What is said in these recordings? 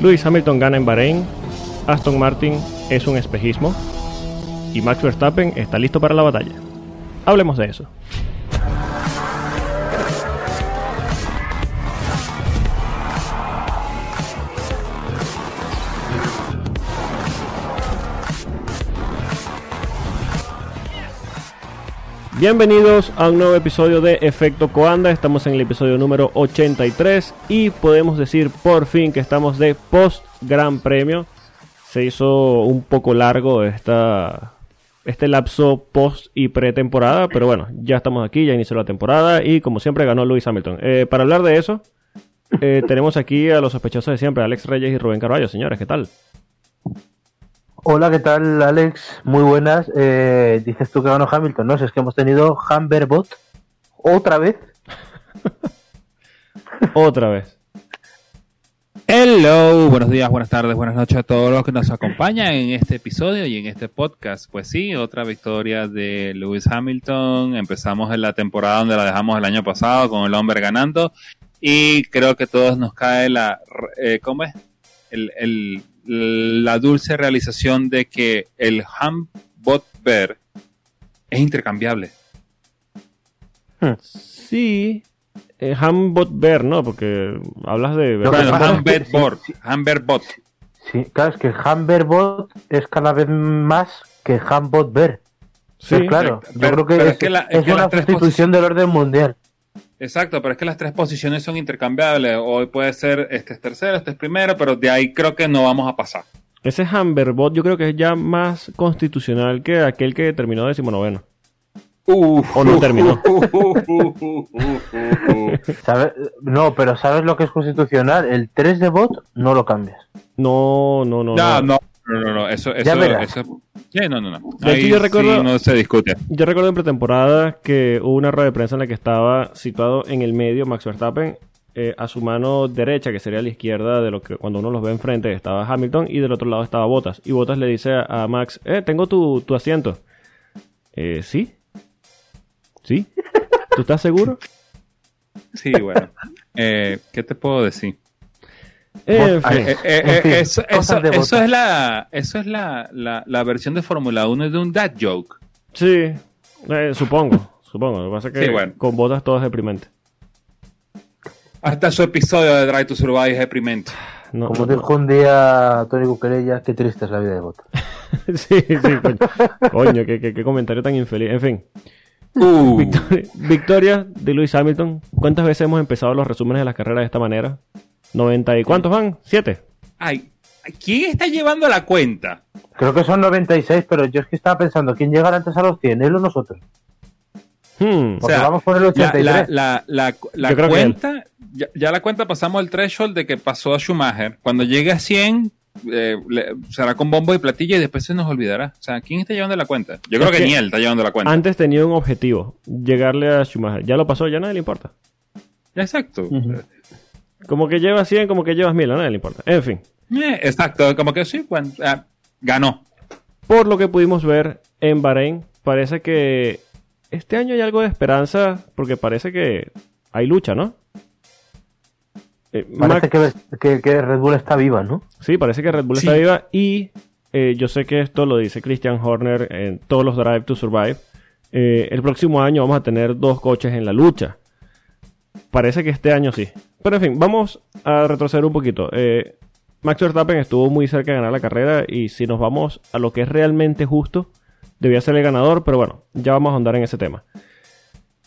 Lewis Hamilton gana en Bahrein, Aston Martin es un espejismo y Max Verstappen está listo para la batalla. Hablemos de eso. Bienvenidos a un nuevo episodio de Efecto Coanda. Estamos en el episodio número 83 y podemos decir por fin que estamos de post Gran Premio. Se hizo un poco largo esta, este lapso post y pretemporada, pero bueno, ya estamos aquí, ya inició la temporada y como siempre ganó Lewis Hamilton. Eh, para hablar de eso, eh, tenemos aquí a los sospechosos de siempre, Alex Reyes y Rubén Carballo. Señores, ¿qué tal? Hola, ¿qué tal, Alex? Muy buenas. Eh, dices tú que ganó Hamilton, ¿no? Es que hemos tenido Humberbot otra vez. Otra vez. Hello, buenos días, buenas tardes, buenas noches a todos los que nos acompañan en este episodio y en este podcast. Pues sí, otra victoria de Lewis Hamilton. Empezamos en la temporada donde la dejamos el año pasado con el hombre ganando y creo que todos nos cae la, eh, ¿cómo es? El, el, la dulce realización de que el Hambot Bear es intercambiable. Sí, eh, Hambot Bear, ¿no? Porque hablas de... Bueno, que Humberbot, sí, claro, es que Humberbot es cada vez más que Hambot Bear. Sí, Sí, claro. pero- Yo creo que pero es, es que la- es es que una sustitución del orden mundial. Exacto, pero es que las tres posiciones son intercambiables. Hoy puede ser este es tercero, este es primero, pero de ahí creo que no vamos a pasar. Ese Humberbot yo creo que es ya más constitucional que aquel que terminó decimonoveno. O no terminó. No, pero ¿sabes lo que es constitucional? El 3 de bot no lo cambias. No, no, no. No, no. no, no, no, no, eso, eso, eso- sí, no, no, no. Hecho, yo recuerdo- sí no se discute. Yo recuerdo en pretemporada que hubo una rueda de prensa en la que estaba situado en el medio Max Verstappen. eh, a su mano derecha, que sería a la izquierda de lo que cuando uno los ve enfrente, estaba Hamilton y del otro lado estaba Bottas. Y Bottas le dice a, a Max, eh, tengo tu, tu asiento. Eh, ¿sí? ¿Sí? ¿Tú estás seguro? Sí, bueno. Eh, ¿Qué te puedo decir? Eh. Eh, eh, eh, fin, eso, botas. es la, eso es la, la, la versión de Fórmula 1 de un dad joke. Sí, eh, supongo, supongo. Lo que pasa es que Sí, bueno. con Bottas todo es deprimente. Hasta su episodio de Drive to Survive es deprimente. No, Como no- dijo un día Tony Cuquerella, qué triste es la vida de bot. sí, sí, coño. Coño, qué, qué- qué comentario tan infeliz. En fin. Uh, Victoria, victoria de Lewis Hamilton. ¿Cuántas veces hemos empezado los resúmenes de las carreras de esta manera? ¿90 y cuántos van? ¿Siete? ay, ¿quién está llevando la cuenta? Creo que son 96, pero yo es que estaba pensando, ¿quién llegará antes a los 100? ¿Él o nosotros? Hmm. Porque vamos por el 83. La, la, la, la cuenta, ya, ya la cuenta pasamos el threshold de que pasó a Schumacher. Cuando llegue a 100, eh, le- será con bombo y platillo y después se nos olvidará. O sea, ¿quién está llevando la cuenta? Yo creo que, que ni él está llevando la cuenta. Antes tenía un objetivo, llegarle a Schumacher. Ya lo pasó, ya nadie le importa. Exacto. Como que llevas 100, como que llevas 1000, a nadie le importa. En fin, Eh, exacto, como que sí, bueno, ah, ganó. por lo que pudimos ver en Bahrein, parece que este año hay algo de esperanza, porque parece que hay lucha, ¿no? Eh, Parece Max- que, que, que Red Bull está viva, ¿no? Sí, parece que Red Bull Sí. está viva y eh, yo sé que esto lo dice Christian Horner en todos los Drive to Survive. Eh, el próximo año vamos a tener dos coches en la lucha. Parece que este año sí. Pero en fin, vamos a retroceder un poquito. Eh, Max Verstappen estuvo muy cerca de ganar la carrera y si nos vamos a lo que es realmente justo, debía ser el ganador, pero bueno, ya vamos a andar en ese tema.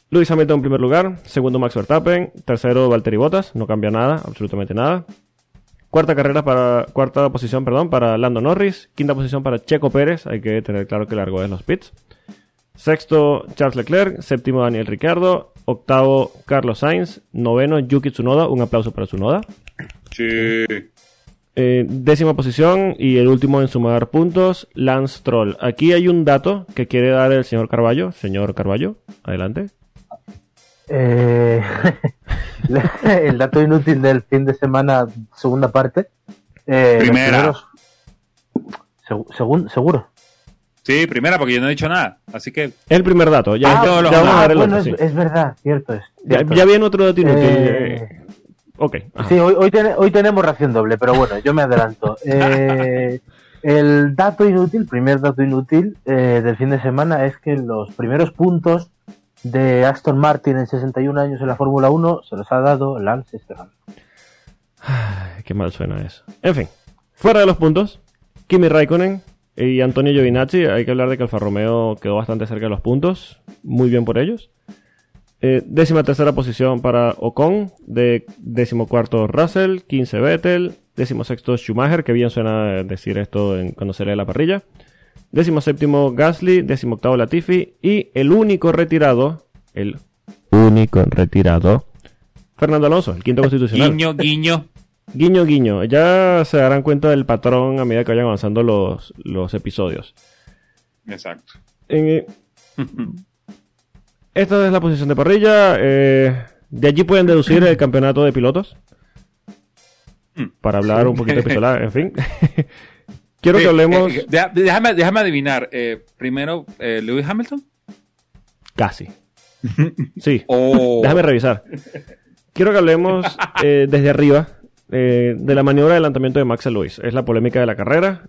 Lewis Hamilton en primer lugar, segundo Max Verstappen, tercero Valtteri Bottas, no cambia nada, absolutamente nada. Cuarta carrera para cuarta posición, perdón, para Lando Norris, quinta posición para Checo Pérez, hay que tener claro que largo es los pits. Sexto Charles Leclerc, séptimo Daniel Ricciardo, octavo Carlos Sainz, noveno Yuki Tsunoda, un aplauso para Tsunoda. Sí. Eh, décima posición y el último en sumar puntos, Lance Troll. Aquí hay un dato que quiere dar el señor Carballo. Señor Carballo, adelante. Eh, el dato inútil del fin de semana, segunda parte. Eh, Primera. primeros- Segu- segun- seguro. Sí, primera, porque yo no he dicho nada. Así que, El primer dato, ya, Ah, ya- vamos a ver el bueno, otro, es, sí. es verdad, cierto es. Ya, cierto ya viene otro dato inútil. Eh, Ok. ajá. Sí, hoy, hoy, ten- hoy tenemos ración doble, pero bueno, yo me adelanto. Eh, el dato inútil, primer dato inútil eh, del fin de semana es que los primeros puntos de Aston Martin en 61 años en la Fórmula 1 se los ha dado Lance Stroll. Qué mal suena eso. En fin, fuera de los puntos, Kimi Raikkonen y Antonio Giovinazzi, hay que hablar de que Alfa Romeo quedó bastante cerca de los puntos, muy bien por ellos. Eh, décima tercera posición para Ocon, de décimo cuarto Russell, 15 Vettel, décimo sexto Schumacher, que bien suena decir esto en- cuando se lee la parrilla. Décimo séptimo Gasly, décimo octavo Latifi y el único retirado, el único retirado, Fernando Alonso, el quinto constitucional. Guiño, guiño. Guiño, guiño. Ya se darán cuenta del patrón a medida que vayan avanzando los, los episodios. Exacto. En- esta es la posición de parrilla. eh, de allí pueden deducir el campeonato de pilotos. Mm. Para hablar un poquito de pistola, en fin. Quiero que hablemos eh, deja- déjame, déjame adivinar. eh, primero, eh, Lewis Hamilton. casi. Sí. O. Déjame revisar. Quiero que hablemos eh, desde arriba eh, de la maniobra de adelantamiento de Max a Lewis. Es la polémica de la carrera.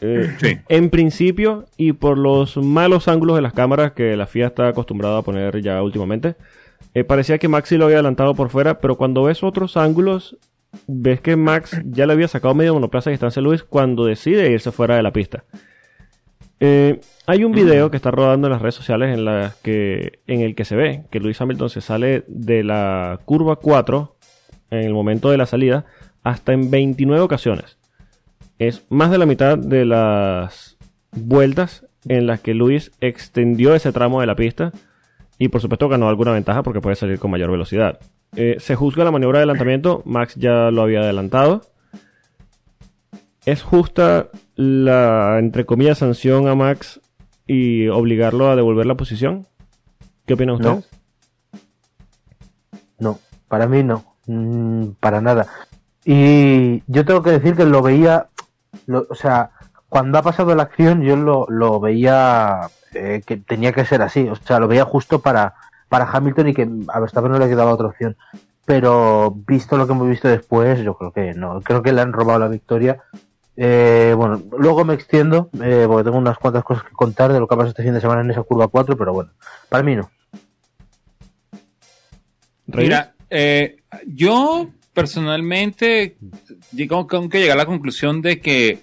Eh, Sí. En principio, y por los malos ángulos de las cámaras que la FIA está acostumbrada a poner ya últimamente, eh, parecía que Maxi lo había adelantado por fuera, pero cuando ves otros ángulos, ves que Max ya le había sacado medio monoplaza de distancia a Lewis cuando decide irse fuera de la pista. Eh, hay un video que está rodando en las redes sociales en, las que, en el que se ve que Lewis Hamilton se sale de la curva 4 en el momento de la salida hasta en 29 ocasiones. Es más de la mitad de las vueltas en las que Lewis extendió ese tramo de la pista y por supuesto ganó alguna ventaja porque puede salir con mayor velocidad. Eh, se juzga la maniobra de adelantamiento, Max ya lo había adelantado. ¿Es justa la, entre comillas, sanción a Max y obligarlo a devolver la posición? ¿Qué opinan No. ustedes? No, para mí no, Mm, para nada. Y yo tengo que decir que lo veía, o sea, cuando ha pasado la acción yo lo, lo veía eh, que tenía que ser así, o sea, lo veía justo para, para Hamilton y que a Verstappen no le quedaba otra opción. Pero visto lo que hemos visto después, yo creo que no, creo que le han robado la victoria. Eh, bueno, luego me extiendo, eh, porque tengo unas cuantas cosas que contar de lo que ha pasado este fin de semana en esa curva 4, pero bueno, para mí no. Mira, eh, yo personalmente digo que llegar a la conclusión de que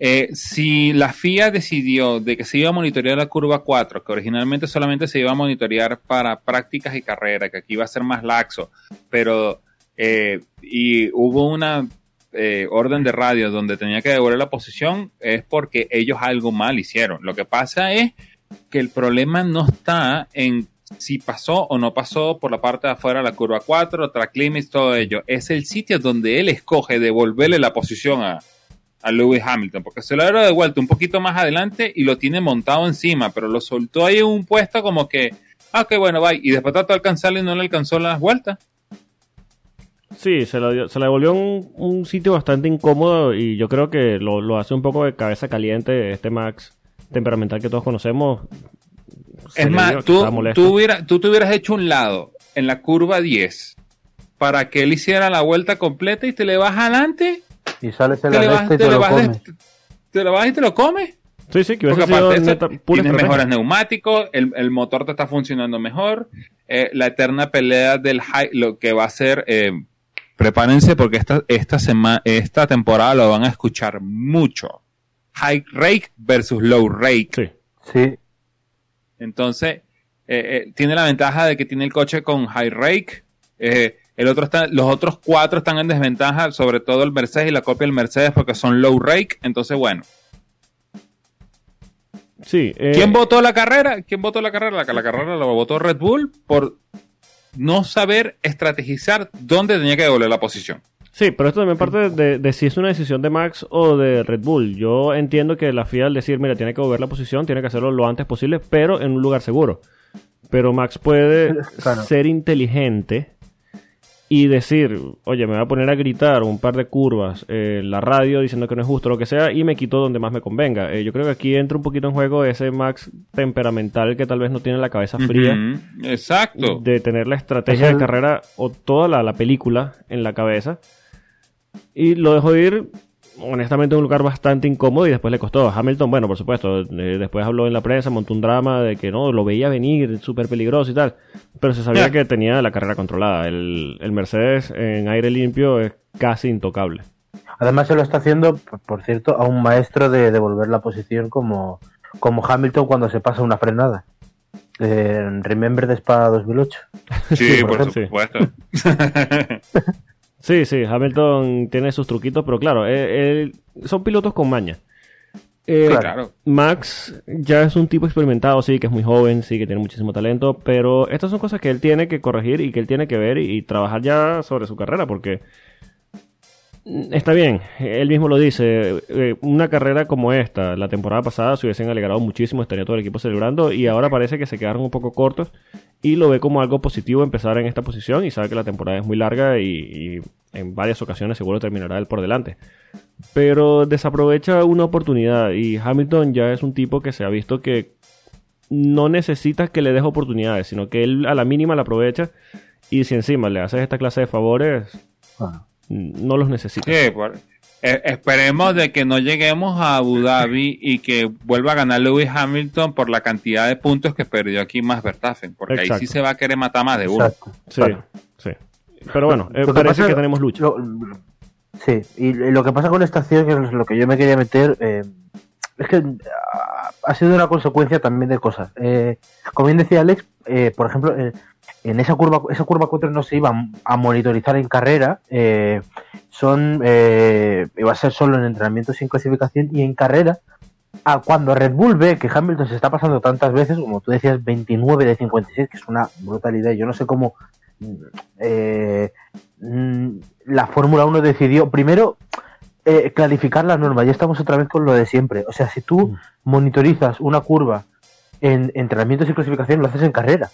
eh, si la FIA decidió de que se iba a monitorear la curva 4, que originalmente solamente se iba a monitorear para prácticas y carreras, que aquí iba a ser más laxo, pero eh, y hubo una eh, orden de radio donde tenía que devolver la posición, es porque ellos algo mal hicieron. Lo que pasa es que el problema no está en si pasó o no pasó por la parte de afuera la curva 4, track limits, todo ello. Es el sitio donde él escoge devolverle la posición a, Lewis Hamilton, porque se lo ha de vuelta un poquito más adelante y lo tiene montado encima, pero lo soltó ahí en un puesto como que, ah, ok, bueno, bye, y después trató de alcanzarle y no le alcanzó las vueltas. Sí, se, lo dio- se le devolvió un, un sitio bastante incómodo y yo creo que lo, lo hace un poco de cabeza caliente este Max temperamental que todos conocemos. Es más, tú, tú, hubiera- tú te hubieras hecho un lado en la curva 10 para que él hiciera la vuelta completa y te le vas adelante, Y sales te le la vas, recta y te te le lo vas de- comes. te lo vas y te lo comes. Sí, sí, que Porque aparte de eso, neta- pura tienes mejores neumáticos, el, el motor te está funcionando mejor, eh, la eterna pelea del high, lo que va a ser, eh, prepárense porque esta, esta, sema- esta temporada lo van a escuchar mucho. High rake versus low rake. Sí. Sí, Entonces, eh, eh, tiene la ventaja de que tiene el coche con high rake. eh, el otro está, los otros cuatro están en desventaja, sobre todo el Mercedes y la copia del Mercedes porque son low rake. Entonces, bueno. Sí, ¿Quién votó la carrera? ¿Quién votó la carrera? La, la carrera la votó Red Bull por no saber estrategizar dónde tenía que devolver la posición. Sí, pero esto también parte de, de si es una decisión de Max o de Red Bull. Yo entiendo que la FIA al decir, mira, tiene que mover la posición, tiene que hacerlo lo antes posible, pero en un lugar seguro. Pero Max puede Claro. ser inteligente y decir, oye, me voy a poner a gritar un par de curvas en la radio diciendo que no es justo lo que sea y me quito donde más me convenga. Eh, yo creo que aquí entra un poquito en juego ese Max temperamental que tal vez no tiene la cabeza fría Exacto. de tener la estrategia de carrera o toda la, la película en la cabeza. Y lo dejó ir, honestamente, en un lugar bastante incómodo y después le costó. Hamilton, bueno, por supuesto, eh, después habló en la prensa, montó un drama de que no, lo veía venir, súper peligroso y tal. Pero se sabía que tenía la carrera controlada. El, el Mercedes en aire limpio es casi intocable. Además se lo está haciendo, por- por cierto, a un maestro de devolver la posición como, como Hamilton cuando se pasa una frenada. Eh, Remember de Spa 2008. Sí, por por ejemplo. supuesto. Sí, sí, Hamilton tiene sus truquitos, pero claro, eh, eh, son pilotos con maña. Eh, Claro. claro. Max ya es un tipo experimentado, sí, que es muy joven, sí, que tiene muchísimo talento, pero estas son cosas que él tiene que corregir y que él tiene que ver y, y trabajar ya sobre su carrera, porque está bien, él mismo lo dice, eh, una carrera como esta, la temporada pasada se hubiesen alegrado muchísimo, estaría todo el equipo celebrando y ahora parece que se quedaron un poco cortos y lo ve como algo positivo empezar en esta posición y sabe que la temporada es muy larga y, y en varias ocasiones seguro terminará él por delante pero desaprovecha una oportunidad y Hamilton ya es un tipo que se ha visto que no necesita que le des oportunidades, sino que él a la mínima la aprovecha y si encima le haces esta clase de favores, mm, no los necesita. Sí, por- eh, esperemos de que no lleguemos a Abu Dhabi y que vuelva a ganar Lewis Hamilton por la cantidad de puntos que perdió aquí más Verstappen, porque ahí sí se va a querer matar más de uno. exacto. Sí, claro. sí. Pero bueno, eh, Lo que parece pasa- que tenemos lucha. Lo- sí, y lo que pasa con esta acción, que es lo que yo me quería meter, eh, es que ah, ha sido una consecuencia también de cosas. Eh, como bien decía Alex, eh, por ejemplo, eh, en esa curva, esa curva 4 no se iba a monitorizar en carrera, eh, son eh, iba a ser solo en entrenamiento sin clasificación y en carrera. a cuando Red Bull ve que Hamilton se está pasando tantas veces, como tú decías, 29 de 56, que es una brutalidad. Yo no sé cómo eh, mm, la Fórmula 1 decidió primero eh, clarificar la norma. Ya estamos otra vez con lo de siempre. O sea, si tú monitorizas una curva en entrenamientos y clasificación, lo haces en carrera.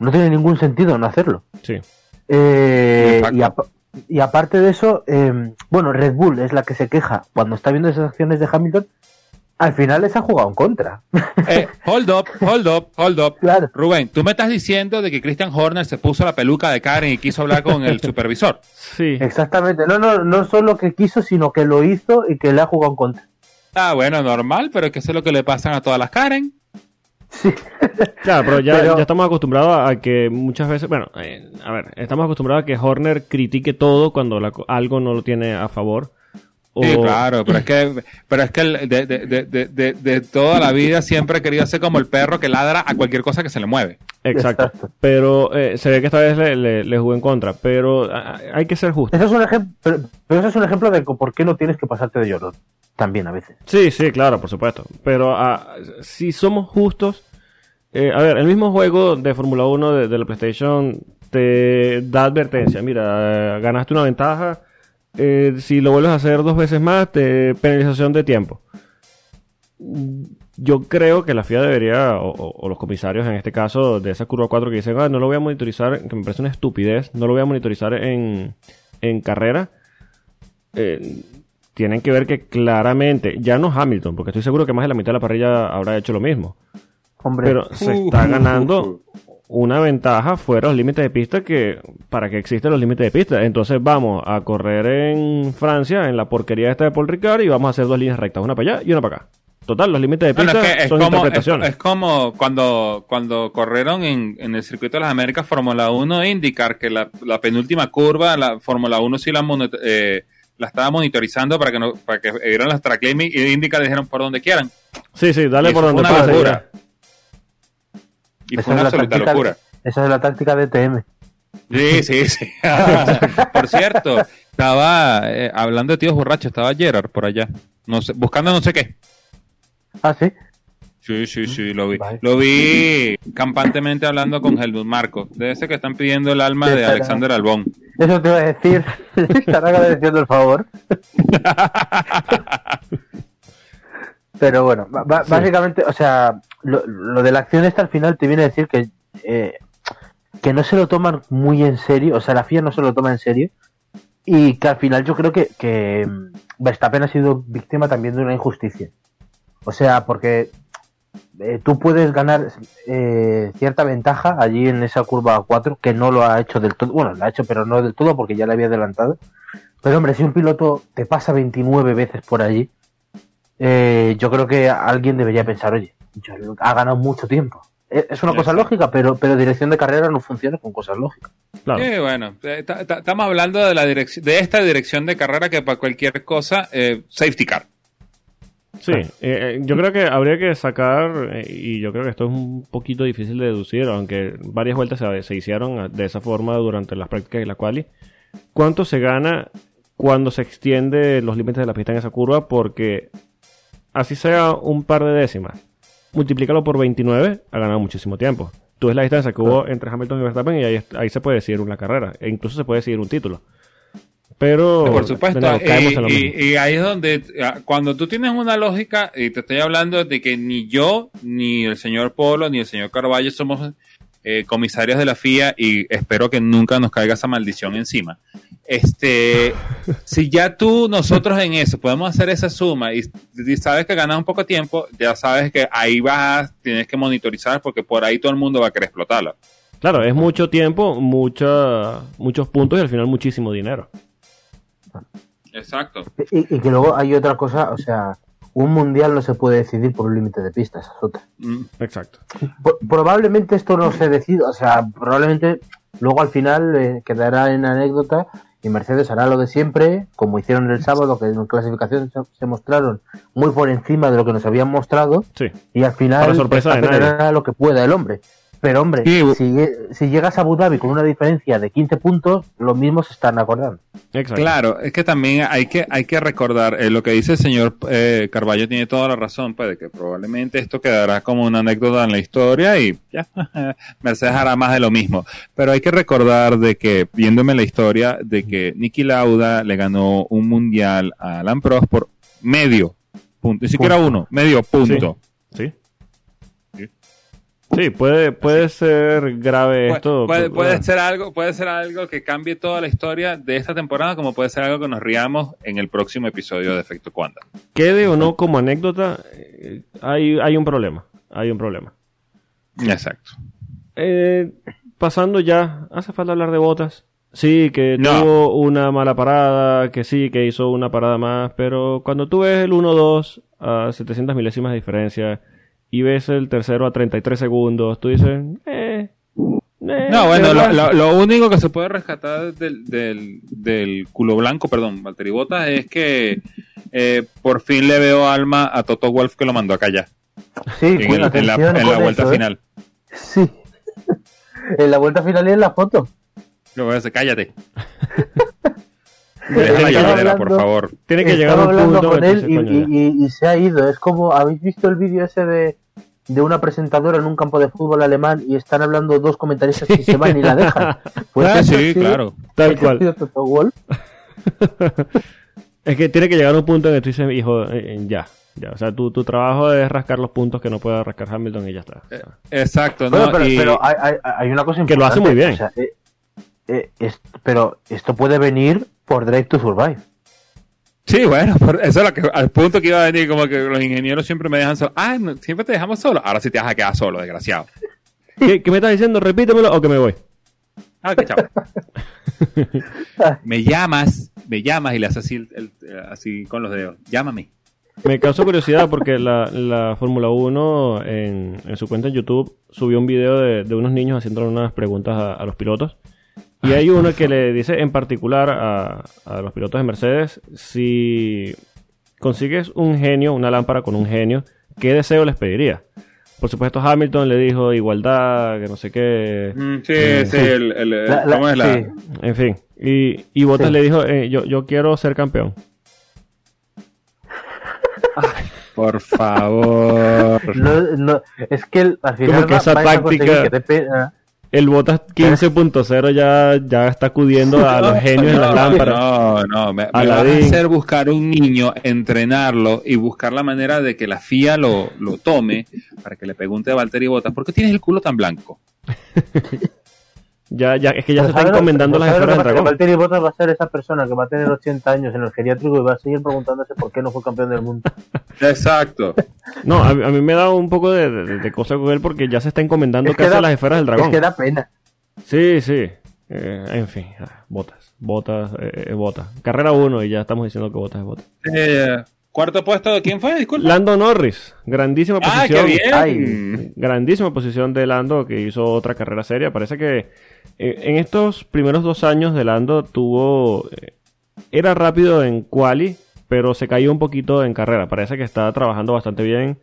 No tiene ningún sentido no hacerlo. Sí. Eh, y, apa- y aparte de eso, eh, bueno, Red Bull es la que se queja cuando está viendo esas acciones de Hamilton. Al final les ha jugado en contra. Eh, hold up, hold up, hold up. claro. Rubén, tú me estás diciendo de que Christian Horner se puso la peluca de Karen y quiso hablar con el supervisor. Sí. Exactamente. No, no, no solo que quiso, sino que lo hizo y que le ha jugado en contra. Ah, bueno, normal, pero es que eso es lo que le pasan a todas las Karen. Sí. Claro, pero ya, Pero- ya estamos acostumbrados a que muchas veces, bueno, eh, a ver, estamos acostumbrados a que Horner critique todo cuando la algo no lo tiene a favor. O, Sí, claro, pero es que, pero es que el- de, de, de, de, toda la vida siempre he querido ser como el perro que ladra a cualquier cosa que se le mueve. Exacto. Pero eh, se ve que esta vez le, le, le jugó en contra. Pero hay que ser justo. Eso es un ejemplo, pero, pero eso es un ejemplo de por qué no tienes que pasarte de llorón. También a veces. Sí, sí, claro, por supuesto. Pero si somos justos, eh, a ver, el mismo juego de Fórmula 1 de, de la PlayStation te da advertencia. Mira, eh, ganaste una ventaja. Eh, si lo vuelves a hacer dos veces más, te penalización de tiempo. Yo creo que la FIA debería, o, o- o los comisarios en este caso, de esa curva 4 que dicen, "Ah, no lo voy a monitorizar, que me parece una estupidez, no lo voy a monitorizar en, en carrera. Eh, tienen que ver que claramente, ya no Hamilton, porque estoy seguro que más de la mitad de la parrilla habrá hecho lo mismo, Hombre, pero se está ganando una ventaja fuera los límites de pista que para que existen los límites de pista. Entonces vamos a correr en Francia, en la porquería esta de Paul Ricard, y vamos a hacer dos líneas rectas, una para allá y una para acá. Total, los límites de pista es que es son como, es, interpretaciones. es como cuando, cuando corrieron en, en el circuito de las Américas Fórmula 1 e indicar que la, la penúltima curva, la Fórmula 1 sí la, eh, la estaba monitorizando para que no para que vieran las track limits y indicar dijeron por donde quieran. Sí, sí, dale por donde pase. Y esa fue una absoluta táctica- locura. Esa es la táctica de TM. Sí, sí, sí. por cierto, estaba eh, hablando de tíos borrachos, estaba Gerard por allá, no sé, buscando no sé qué. Ah, sí. Sí, sí, sí, lo vi. Lo vi campantemente hablando con Helmut Marco, de ese que están pidiendo el alma de Alexander Albón. Eso te iba a decir. Estará agradeciendo el favor. Pero bueno, Sí. básicamente, o sea, lo, lo de la acción esta al final te viene a decir que eh, que no se lo toman muy en serio, o sea, la FIA no se lo toma en serio, y que al final yo creo que, que mm, Verstappen ha sido víctima también de una injusticia. O sea, porque eh, tú puedes ganar eh, cierta ventaja allí en esa curva 4, que no lo ha hecho del todo, bueno, lo ha hecho, pero no del todo porque ya le había adelantado. Pero hombre, si un piloto te pasa 29 veces por allí, eh, yo creo que alguien debería pensar, oye, yo- ha ganado mucho tiempo. Es es una cosa lógica, pero, pero dirección de carrera no funciona con cosas lógicas. Claro. Sí, bueno, eh, ta- ta- estamos hablando de la dirección, de esta dirección de carrera que para cualquier cosa, eh, safety car. Sí, eh, yo creo que habría que sacar, y yo creo que esto es un poquito difícil de deducir, aunque varias vueltas se, se hicieron de esa forma durante las prácticas y la quali. ¿Cuánto se gana cuando se extiende los límites de la pista en esa curva? Porque así sea un par de décimas, multiplícalo por 29, ha ganado muchísimo tiempo. Tú ves la distancia que hubo entre Hamilton y Verstappen y ahí, ahí se puede decidir una carrera, e incluso se puede decidir un título. Pero, Por supuesto, nuevo, caemos y, y- ahí es donde, ah, cuando tú tienes una lógica, y te estoy hablando de que ni yo, ni el señor Polo, ni el señor Carballo somos eh, comisarios de la FIA y espero que nunca nos caiga esa maldición encima. Este, si ya tú, nosotros en eso, podemos hacer esa suma y, y sabes que ganas un poco de tiempo, ya sabes que ahí vas, tienes que monitorizar porque por ahí todo el mundo va a querer explotarla. Claro, es mucho tiempo, mucha, muchos puntos y al final muchísimo dinero. Exacto. Y, y que luego hay otra cosa, o sea, un mundial no se puede decidir por un límite de pistas, esa es otra. Mm. Exacto. Pro- probablemente esto no se decida, o sea, probablemente luego al final eh, quedará en anécdota y Mercedes hará lo de siempre, como hicieron el sábado, que en clasificación se, se mostraron muy por encima de lo que nos habían mostrado, Sí. y al final Para sorpresa de nadie. lo que pueda el hombre. Pero hombre, Sí, si, lle- si llegas a Abu Dhabi con una diferencia de 15 puntos, lo mismo se están acordando. Exacto. Claro, es que también hay que, hay que recordar eh, lo que dice el señor eh, Carballo tiene toda la razón, pues, de que probablemente esto quedará como una anécdota en la historia y ya, Mercedes hará más de lo mismo. Pero hay que recordar de que, viéndome la historia, de que Nicky Lauda le ganó un mundial a Alan Prost por medio punto, ni siquiera uno, medio punto. Sí. Sí, puede, puede ser grave Pu- esto. Puede, puede ser algo, puede ser algo que cambie toda la historia de esta temporada, como puede ser algo que nos riamos en el próximo episodio de Efecto Cuanda. Quede o no como anécdota, eh, hay, hay un problema. Hay un problema. Exacto. Eh, pasando ya, ¿hace falta hablar de botas? Sí, que No. tuvo una mala parada, que sí, que hizo una parada más, pero cuando tú ves el 1-2 a 700 milésimas de diferencia y ves el tercero a 33 segundos, tú dices, eh, eh, No, bueno, lo, verdad. lo- lo único que se puede rescatar del, del, del culo blanco, perdón, Valtteri Bottas, es que eh, por fin le veo alma a Toto Wolf que lo mandó acá ya, Sí, en, el- en la, en vuelta eso, ¿eh? final. Sí. en la vuelta final y en la foto. Lo voy a decir, cállate. Eh, lloradera, por favor. Tiene que llegar un punto con que él y, y- y- y se ha ido. Es como, ¿habéis visto el vídeo ese de, de una presentadora en un campo de fútbol alemán y están hablando dos comentaristas y se van y la dejan? Pues Ah, sí, sido- claro. Tal cual. Es que tiene que llegar a un punto en que tú dices, hijo, eh, eh, ya. ya. O sea, tu, tu trabajo es rascar los puntos que no pueda rascar Hamilton y ya está. Sea, Exacto, Bueno, ¿no? pero, Y- pero hay, hay- hay una cosa Que importante. lo hace muy bien. o sea, eh, eh, es- pero esto puede venir por Drive to Survive. Sí, bueno, por- eso es lo que, al punto que iba a venir, como que los ingenieros siempre me dejan solo. Ah, no, siempre te dejamos solo. Ahora sí te vas a quedar solo, desgraciado. ¿Qué, qué me estás diciendo? Repítemelo o que me voy. Ah, qué chavo. me llamas, me llamas y le haces así, el- el- así con los dedos. Llámame. Me causó curiosidad porque la, la Fórmula 1 en, en su cuenta en YouTube subió un video de, de unos niños haciendo unas preguntas a, a los pilotos. Y hay uno que le dice en particular a, a los pilotos de Mercedes, si consigues un genio, una lámpara con un genio, ¿qué deseo les pediría? Por supuesto Hamilton le dijo igualdad, que no sé qué, Mm, sí, sí, el, el- el- La- la- ¿cómo es la? sí. en fin. Y, y Bottas Sí. le dijo, eh, yo, yo quiero ser campeón. Por favor. No, no, es que el- al final Como que va- esa táctica- que te pe- El Bottas 15.0 ya, ya está acudiendo a los genios en las No, lámparas. No, no, me, me vas a hacer buscar un niño, entrenarlo y buscar la manera de que la FIA lo, lo tome para que le pregunte a Valtteri Bottas, ¿por qué tienes el culo tan blanco? Ya, ya, es que ya Pero se está ¿sabes lo- encomendando las ¿sabes lo esferas del dragón. Valtteri Bottas va a ser esa persona que va a tener 80 años en el geriátrico y va a seguir preguntándose por qué no fue campeón del mundo. Exacto. No, a, a mí me da un poco de, de- de cosa con él porque ya se está encomendando Es que casi da- las esferas del dragón. Es que da pena. Sí, sí. Eh, en fin, ah, botas, botas, eh, eh, botas. Carrera 1 y ya estamos diciendo que botas es botas. Eh, cuarto puesto, ¿de quién fue? Disculpa. Lando Norris, grandísima ah, qué posición. bien. Ay. Grandísima posición de Lando que hizo otra carrera seria. Parece que eh, en estos primeros dos años de Lando tuvo... eh, era rápido en quali, pero se cayó un poquito en carrera. Parece que está trabajando bastante bien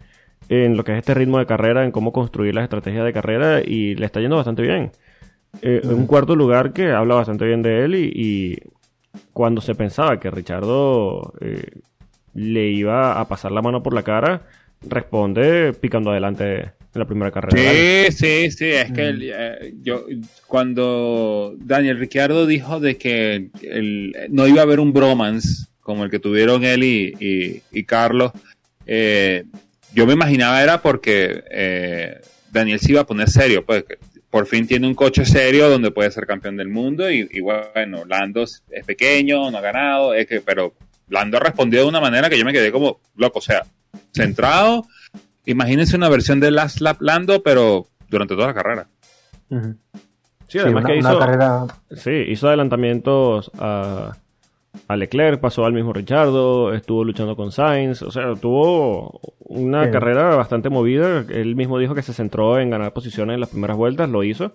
en lo que es este ritmo de carrera, en cómo construir las estrategias de carrera y le está yendo bastante bien. Eh, Un cuarto lugar que habla bastante bien de él y, y cuando se pensaba que Richardo eh, le iba a pasar la mano por la cara, responde picando adelante en la primera carrera. Sí, sí, sí, es que el- eh, yo cuando Daniel Ricciardo dijo de que el- no iba a haber un bromance como el que tuvieron él y, y- y Carlos, eh, yo me imaginaba era porque eh, Daniel se iba a poner serio, pues por fin tiene un coche serio donde puede ser campeón del mundo y, y bueno, Lando es es pequeño, no ha ganado, es que, pero Lando respondió de una manera que yo me quedé como loco, o sea, centrado. Imagínense una versión de Last Lap Lando, pero durante toda la carrera. Sí, además una, que una hizo, carrera. sí, hizo adelantamientos a, a Leclerc, pasó al mismo Richardo, estuvo luchando con Sainz, o sea, tuvo una Sí. carrera bastante movida. Él mismo dijo que se centró en ganar posiciones en las primeras vueltas, lo hizo.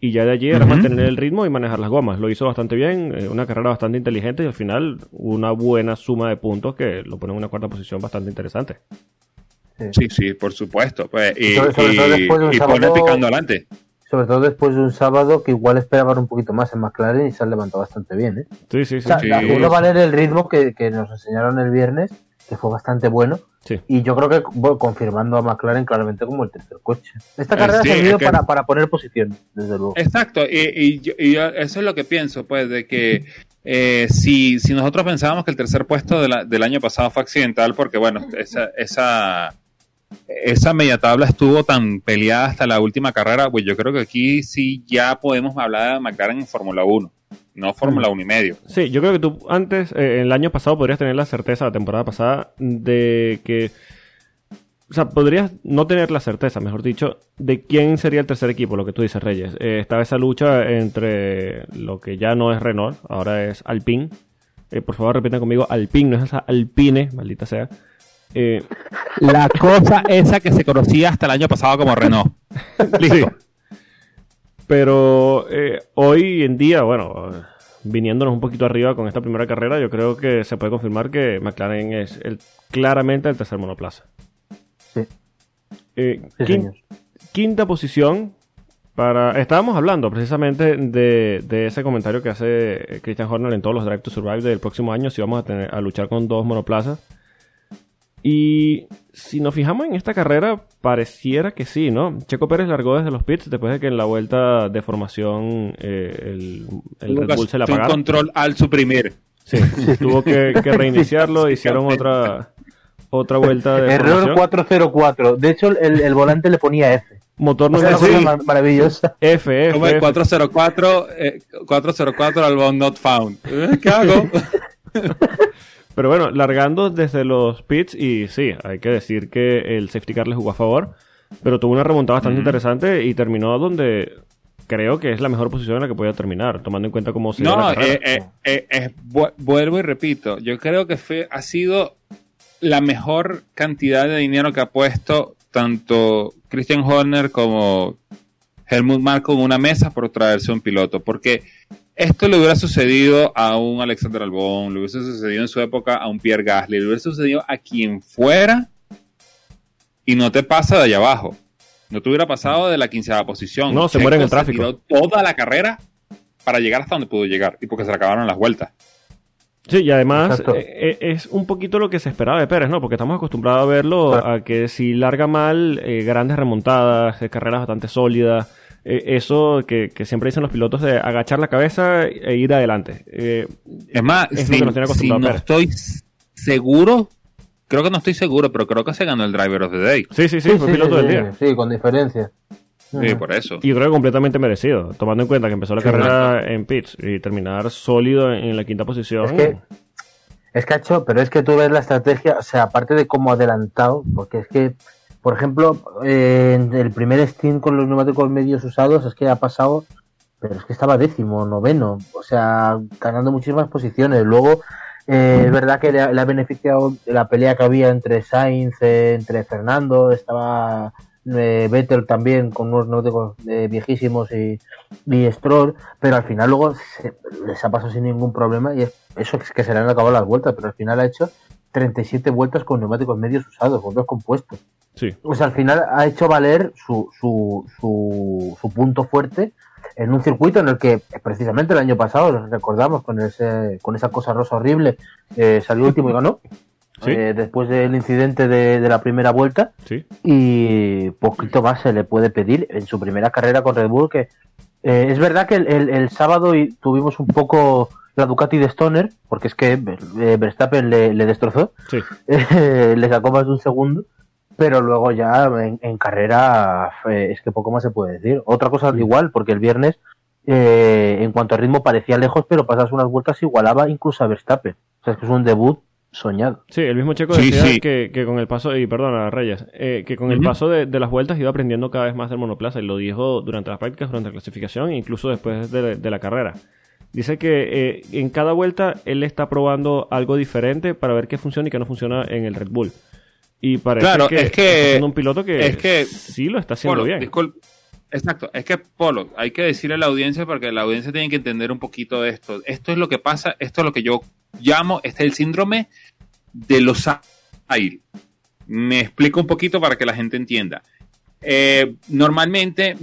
Y ya de allí era mantener el ritmo y manejar las gomas. Lo hizo bastante bien, eh, una carrera bastante inteligente y al final una buena suma de puntos que lo pone en una cuarta posición bastante interesante. Sí, sí, por supuesto. Pues, y Sobre- sobre todo y- después de un y pone sábado- picando adelante. Sobre todo después de un sábado que igual esperaban un poquito más en McLaren y se han levantado bastante bien. ¿eh? Sí, sí, O sí. sea, Sí. valer el ritmo que, que nos enseñaron el viernes, que fue bastante bueno. Sí. Y yo creo que bueno, confirmando a McLaren claramente como el tercer coche. Esta Eh, carrera sí, ha servido es que- para, para poner posición, desde luego. Exacto, y, y yo- y yo- eso es lo que pienso, pues, de que eh, si, si nosotros pensábamos que el tercer puesto de la- del año pasado fue accidental, porque bueno, esa, esa, esa media tabla estuvo tan peleada hasta la última carrera, pues yo creo que aquí sí ya podemos hablar de McLaren en Fórmula 1, no Fórmula 1 y medio. Sí, yo creo que tú antes, eh, el año pasado, podrías tener la certeza, la temporada pasada, de que. O sea, podrías no tener la certeza, mejor dicho, de quién sería el tercer equipo, lo que tú dices, Reyes. Eh, estaba esa lucha entre lo que ya no es Renault, ahora es Alpine. Eh, por favor, repitan conmigo, Alpine, no es esa Alpine, maldita sea. Eh, La cosa esa que se conocía hasta el año pasado como Renault. Listo. Pero eh, hoy en día, bueno, viniéndonos un poquito arriba con esta primera carrera, yo creo que se puede confirmar que McLaren es el, claramente el tercer monoplaza. Sí. Eh, Sí, quin- señor. quinta posición para... Estábamos hablando precisamente de, de ese comentario que hace eh, Christian Horner en todos los Drive to Survive del próximo año, si vamos a, tener, a luchar con dos monoplazas. Y si nos fijamos en esta carrera, pareciera que sí, ¿no? Checo Pérez largó desde los pits después de que en la vuelta de formación eh, el, el Red Bull se la un apagaron. control al suprimir. Sí, tuvo que, que reiniciarlo, hicieron otra otra vuelta de Error formación. 404. De hecho, el, el volante le ponía F. Motor O sea, cosa sí, mar- maravillosa. F, Como F, el F. 404, eh, 404 album not found. Eh, ¿Qué hago? Pero bueno, largando desde los pits y sí, hay que decir que el safety car le jugó a favor, pero tuvo una remontada bastante interesante y terminó donde creo que es la mejor posición en la que podía terminar, tomando en cuenta cómo se No, la eh, eh, eh, vu- vuelvo y repito, yo creo que fue, ha sido la mejor cantidad de dinero que ha puesto tanto Christian Horner como Helmut Marko en una mesa por traerse un piloto, porque esto le hubiera sucedido a un Alexander Albon, le hubiese sucedido en su época a un Pierre Gasly, le hubiera sucedido a quien fuera y no te pasa de allá abajo. No te hubiera pasado de la quinceava posición. No, se muere en el se tráfico. tiró toda la carrera para llegar hasta donde pudo llegar y porque se le acabaron las vueltas. Sí, y además eh, eh, es un poquito lo que se esperaba de Pérez, ¿no? Porque estamos acostumbrados a verlo Claro. a que si larga mal, eh, grandes remontadas, eh, carreras bastante sólidas, eso que, que siempre dicen los pilotos de agachar la cabeza e ir adelante. Eh, Es más, Es lo si, que nos tiene si acostumbrado no estoy seguro, creo que no estoy seguro, pero creo que se ganó el Driver of the Day. sí, sí, sí, fue piloto del día. Sí, con diferencia. Sí, por eso. Y creo que completamente merecido, tomando en cuenta que empezó la Sí, carrera en pits y terminar sólido en, en la quinta posición. Es que, es que ha hecho, pero es que tú ves la estrategia, o sea, aparte de cómo adelantado, porque es que, por ejemplo, en el primer Steam con los neumáticos medios usados, es que ha pasado, pero es que estaba décimo, noveno, o sea, ganando muchísimas posiciones. Luego, eh, es verdad que le ha, beneficiado la pelea que había entre Sainz, eh, entre Fernando, estaba eh, Vettel también con unos neumáticos eh, viejísimos y, y Stroll, pero al final luego se- les ha pasado sin ningún problema y es- eso es que se le han acabado las vueltas, pero al final ha hecho 37 vueltas con neumáticos medios usados, con dos compuestos. Sí, sea, al final ha hecho valer su, su, su, su punto fuerte en un circuito en el que precisamente el año pasado, nos recordamos, con ese con esa cosa rosa horrible, eh, salió último y ganó. Sí. eh, después del incidente de, de la primera vuelta sí. y poquito más se le puede pedir en su primera carrera con Red Bull que eh, es verdad que el, el- el sábado tuvimos un poco la Ducati de Stoner porque es que eh, Verstappen le, le destrozó Sí. eh, le sacó más de un segundo pero luego ya en, en carrera eh, es que poco más se puede decir otra cosa igual porque el viernes eh, en cuanto a ritmo parecía lejos pero pasas unas vueltas igualaba incluso a Verstappen o sea es que es un debut soñado Sí, el mismo Checo Sí, decía sí. Que, que con el paso, y perdona Reyes, eh, que con el paso de, de las vueltas iba aprendiendo cada vez más del monoplaza y lo dijo durante las prácticas, durante la clasificación e incluso después de, de la carrera. Dice que eh, en cada vuelta él está probando algo diferente para ver qué funciona y qué no funciona en el Red Bull. Y parece Claro, que, es que- está un piloto que, es que- sí lo está haciendo Polo, bien. Exacto, es que Polo, hay que decirle a la audiencia porque la audiencia tiene que entender un poquito de esto. Esto es lo que pasa, esto es lo que yo llamo, este es el síndrome de los aire. Me explico un poquito para que la gente entienda. Eh, normalmente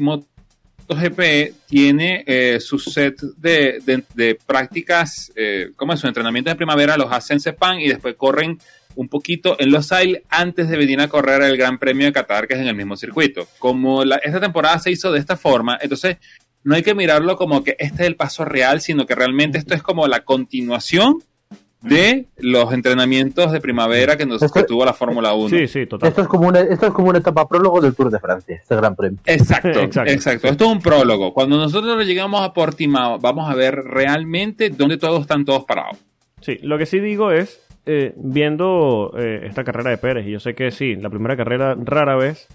MotoGP tiene eh, su set de, prácticas, eh, ¿cómo es? Su entrenamiento de primavera los hacen en Sepang y después corren un poquito en los Ail antes de venir a correr el Gran Premio de Qatar, que es en el mismo circuito. Como la- esta temporada se hizo de esta forma, entonces no hay que mirarlo como que este es el paso real, sino que realmente esto es como la continuación de los entrenamientos de primavera que, nos, Esto- que tuvo la Fórmula 1. Sí, sí, total. Esto es como una, esto es como una etapa prólogo del Tour de Francia, este gran premio. Exacto, Exacto. exacto, Esto es un prólogo. Cuando nosotros llegamos a Portimao, vamos a ver realmente dónde todos están todos parados. Sí, lo que sí digo es, eh, viendo eh, esta carrera de Pérez, y yo sé que sí, la primera carrera rara vez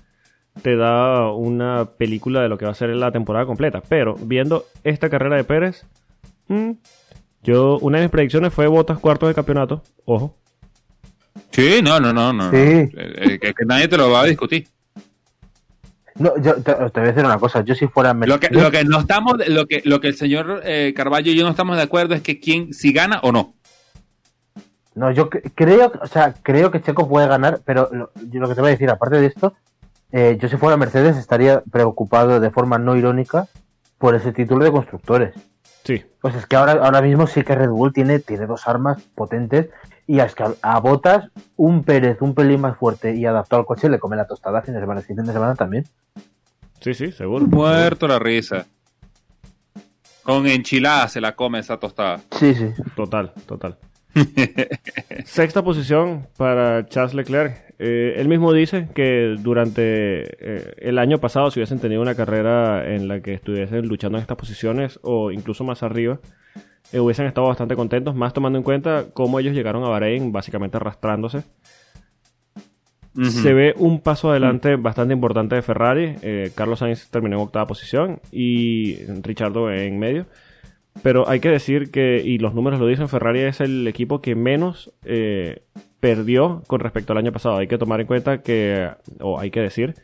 te da una película de lo que va a ser la temporada completa, pero viendo esta carrera de Pérez, mm, yo, una de mis predicciones fue botas cuartos de campeonato, ojo. Sí, no, no, no, no. Sí. Eh, eh, que, que nadie te lo va a discutir. No, yo te, te voy a decir una cosa, yo si fuera Lo que, Mercedes- lo que no estamos, lo que, lo que el señor eh, Carballo y yo no estamos de acuerdo es que quién, si gana o no. No, yo cre- creo, o sea, creo que Checo puede ganar, pero lo, yo lo que te voy a decir, aparte de esto, eh, yo si fuera Mercedes estaría preocupado de forma no irónica por ese título de constructores. Sí, Pues es que ahora, ahora mismo sí que Red Bull tiene, tiene dos armas potentes y es que a, a Botas un Pérez un pelín más fuerte y adaptado al coche le come la tostada fin de semana, fin de semana también. sí, sí, seguro. Muerto la risa. Con enchilada se la come esa tostada. Sí, sí. Total, total. Sexta posición para Charles Leclerc. Eh, él mismo dice que durante eh, el año pasado, si hubiesen tenido una carrera en la que estuviesen luchando en estas posiciones o incluso más arriba, eh, hubiesen estado bastante contentos, más tomando en cuenta cómo ellos llegaron a Bahrein básicamente arrastrándose. Se ve un paso adelante bastante importante de Ferrari. Carlos Sainz terminó en octava posición y Richardo en medio. Pero hay que decir que, y los números lo dicen, Ferrari es el equipo que menos eh, perdió con respecto al año pasado. Hay que tomar en cuenta que, o hay que decir,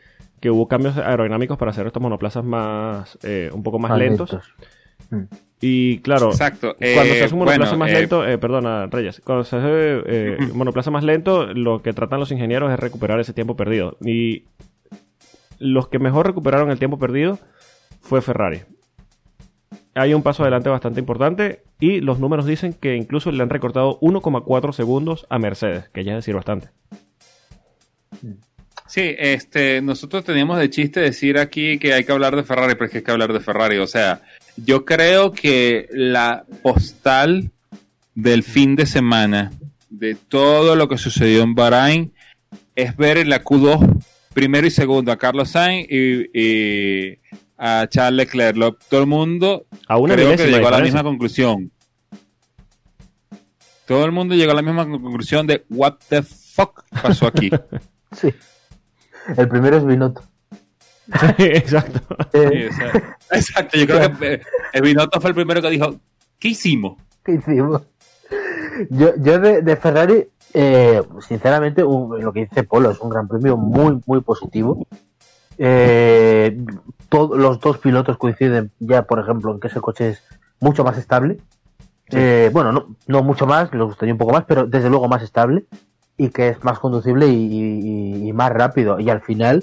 que hubo cambios aerodinámicos para hacer estos monoplazas más, eh, un poco más, lentos. Y claro, Exacto. cuando Eh, se hace un monoplaza bueno, más eh, lento, eh, perdona, Reyes, cuando se hace eh, un monoplaza más lento, lo que tratan los ingenieros es recuperar ese tiempo perdido. Y los que mejor recuperaron el tiempo perdido fue Ferrari. Hay un paso adelante bastante importante y los números dicen que incluso le han recortado 1,4 segundos a Mercedes, que ya es decir bastante. Sí, este, nosotros teníamos de chiste decir aquí que hay que hablar de Ferrari, pero es que hay que hablar de Ferrari. O sea, yo creo que la postal del fin de semana de todo lo que sucedió en Bahrain es ver en la Q2 primero y segundo a Carlos Sainz y, y a Charles Leclerc. Lo- todo el mundo A una creo que llegó a la misma conclusión. Todo el mundo llegó a la misma conclusión de what the fuck pasó aquí. Sí. El primero es Binotto. Exacto. Eh, Sí, exacto, yo creo que eh, el Binotto fue el primero que dijo, ¿qué hicimos? ¿Qué hicimos? Yo, yo de, de Ferrari, eh, sinceramente, un- lo que dice Polo es un gran premio muy, muy positivo. Eh, los dos pilotos coinciden ya, por ejemplo, en que ese coche es mucho más estable. Eh, bueno, no, no mucho más, le gustaría un poco más, pero desde luego más estable y que es más conducible y, y- y más rápido. Y al final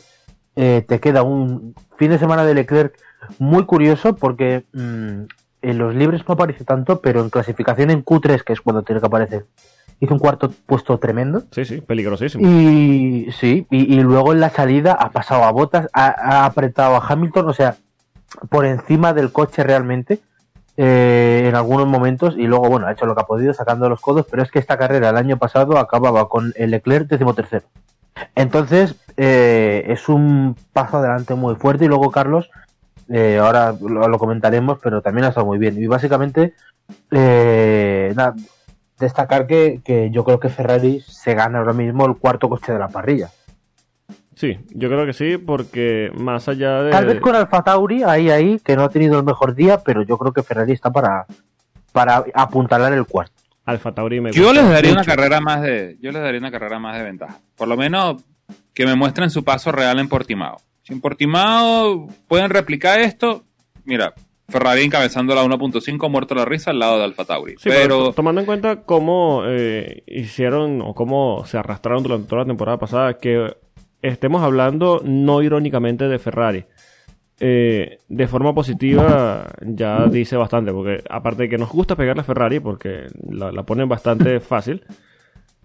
eh, te queda un fin de semana de Leclerc muy curioso porque mm, en los libres no aparece tanto, pero en clasificación en Q3, que es cuando tiene que aparecer, hizo un cuarto puesto tremendo. Sí, sí, peligrosísimo. Y sí, y, y luego en la salida ha pasado a botas, ha, ha apretado a Hamilton, o sea, por encima del coche realmente eh, en algunos momentos y luego, bueno, ha hecho lo que ha podido sacando los codos, pero es que esta carrera el año pasado acababa con el Leclerc decimotercero. Entonces, eh, es un paso adelante muy fuerte y luego Carlos, eh, ahora lo, lo comentaremos, pero también ha estado muy bien. Y básicamente, eh, nada, destacar que, que yo creo que Ferrari se gana ahora mismo el cuarto coche de la parrilla. Sí, yo creo que sí, porque más allá de... Tal vez con Alfa Tauri, ahí, ahí, que no ha tenido el mejor día, pero yo creo que Ferrari está para, para apuntalar el cuarto. Alfa Tauri me Yo gusta les daría una carrera más de, yo les daría una carrera más de ventaja. Por lo menos que me muestren su paso real en Portimao. Si en Portimao pueden replicar esto, mira, Ferrari encabezando la 1.5 muerto la risa al lado de Alfa Tauri. Sí, pero, pero to- tomando en cuenta cómo eh, hicieron o cómo se arrastraron durante toda la temporada pasada, que estemos hablando no irónicamente de Ferrari. eh, de forma positiva ya dice bastante, porque aparte de que nos gusta pegarle a Ferrari, porque la, la ponen bastante fácil,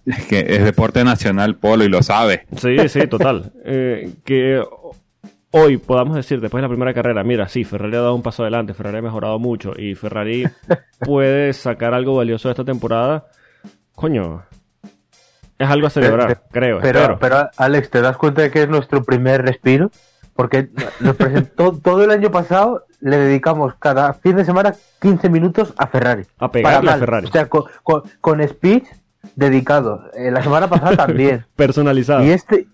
es que es deporte nacional polo y lo sabe. Sí, sí, total. Eh, que hoy podamos decir, después de la primera carrera, mira, sí, Ferrari ha dado un paso adelante, Ferrari ha mejorado mucho y Ferrari puede sacar algo valioso de esta temporada. Coño, es algo a celebrar, creo. Pero, espero. pero, Alex, ¿te das cuenta de que es nuestro primer respiro? Porque nos presentó todo el año pasado, le dedicamos cada fin de semana 15 minutos a Ferrari. A pegarle Para a. Ferrari. O sea, con, con- con speech dedicado. Eh, la semana pasada también. Personalizado. Y este,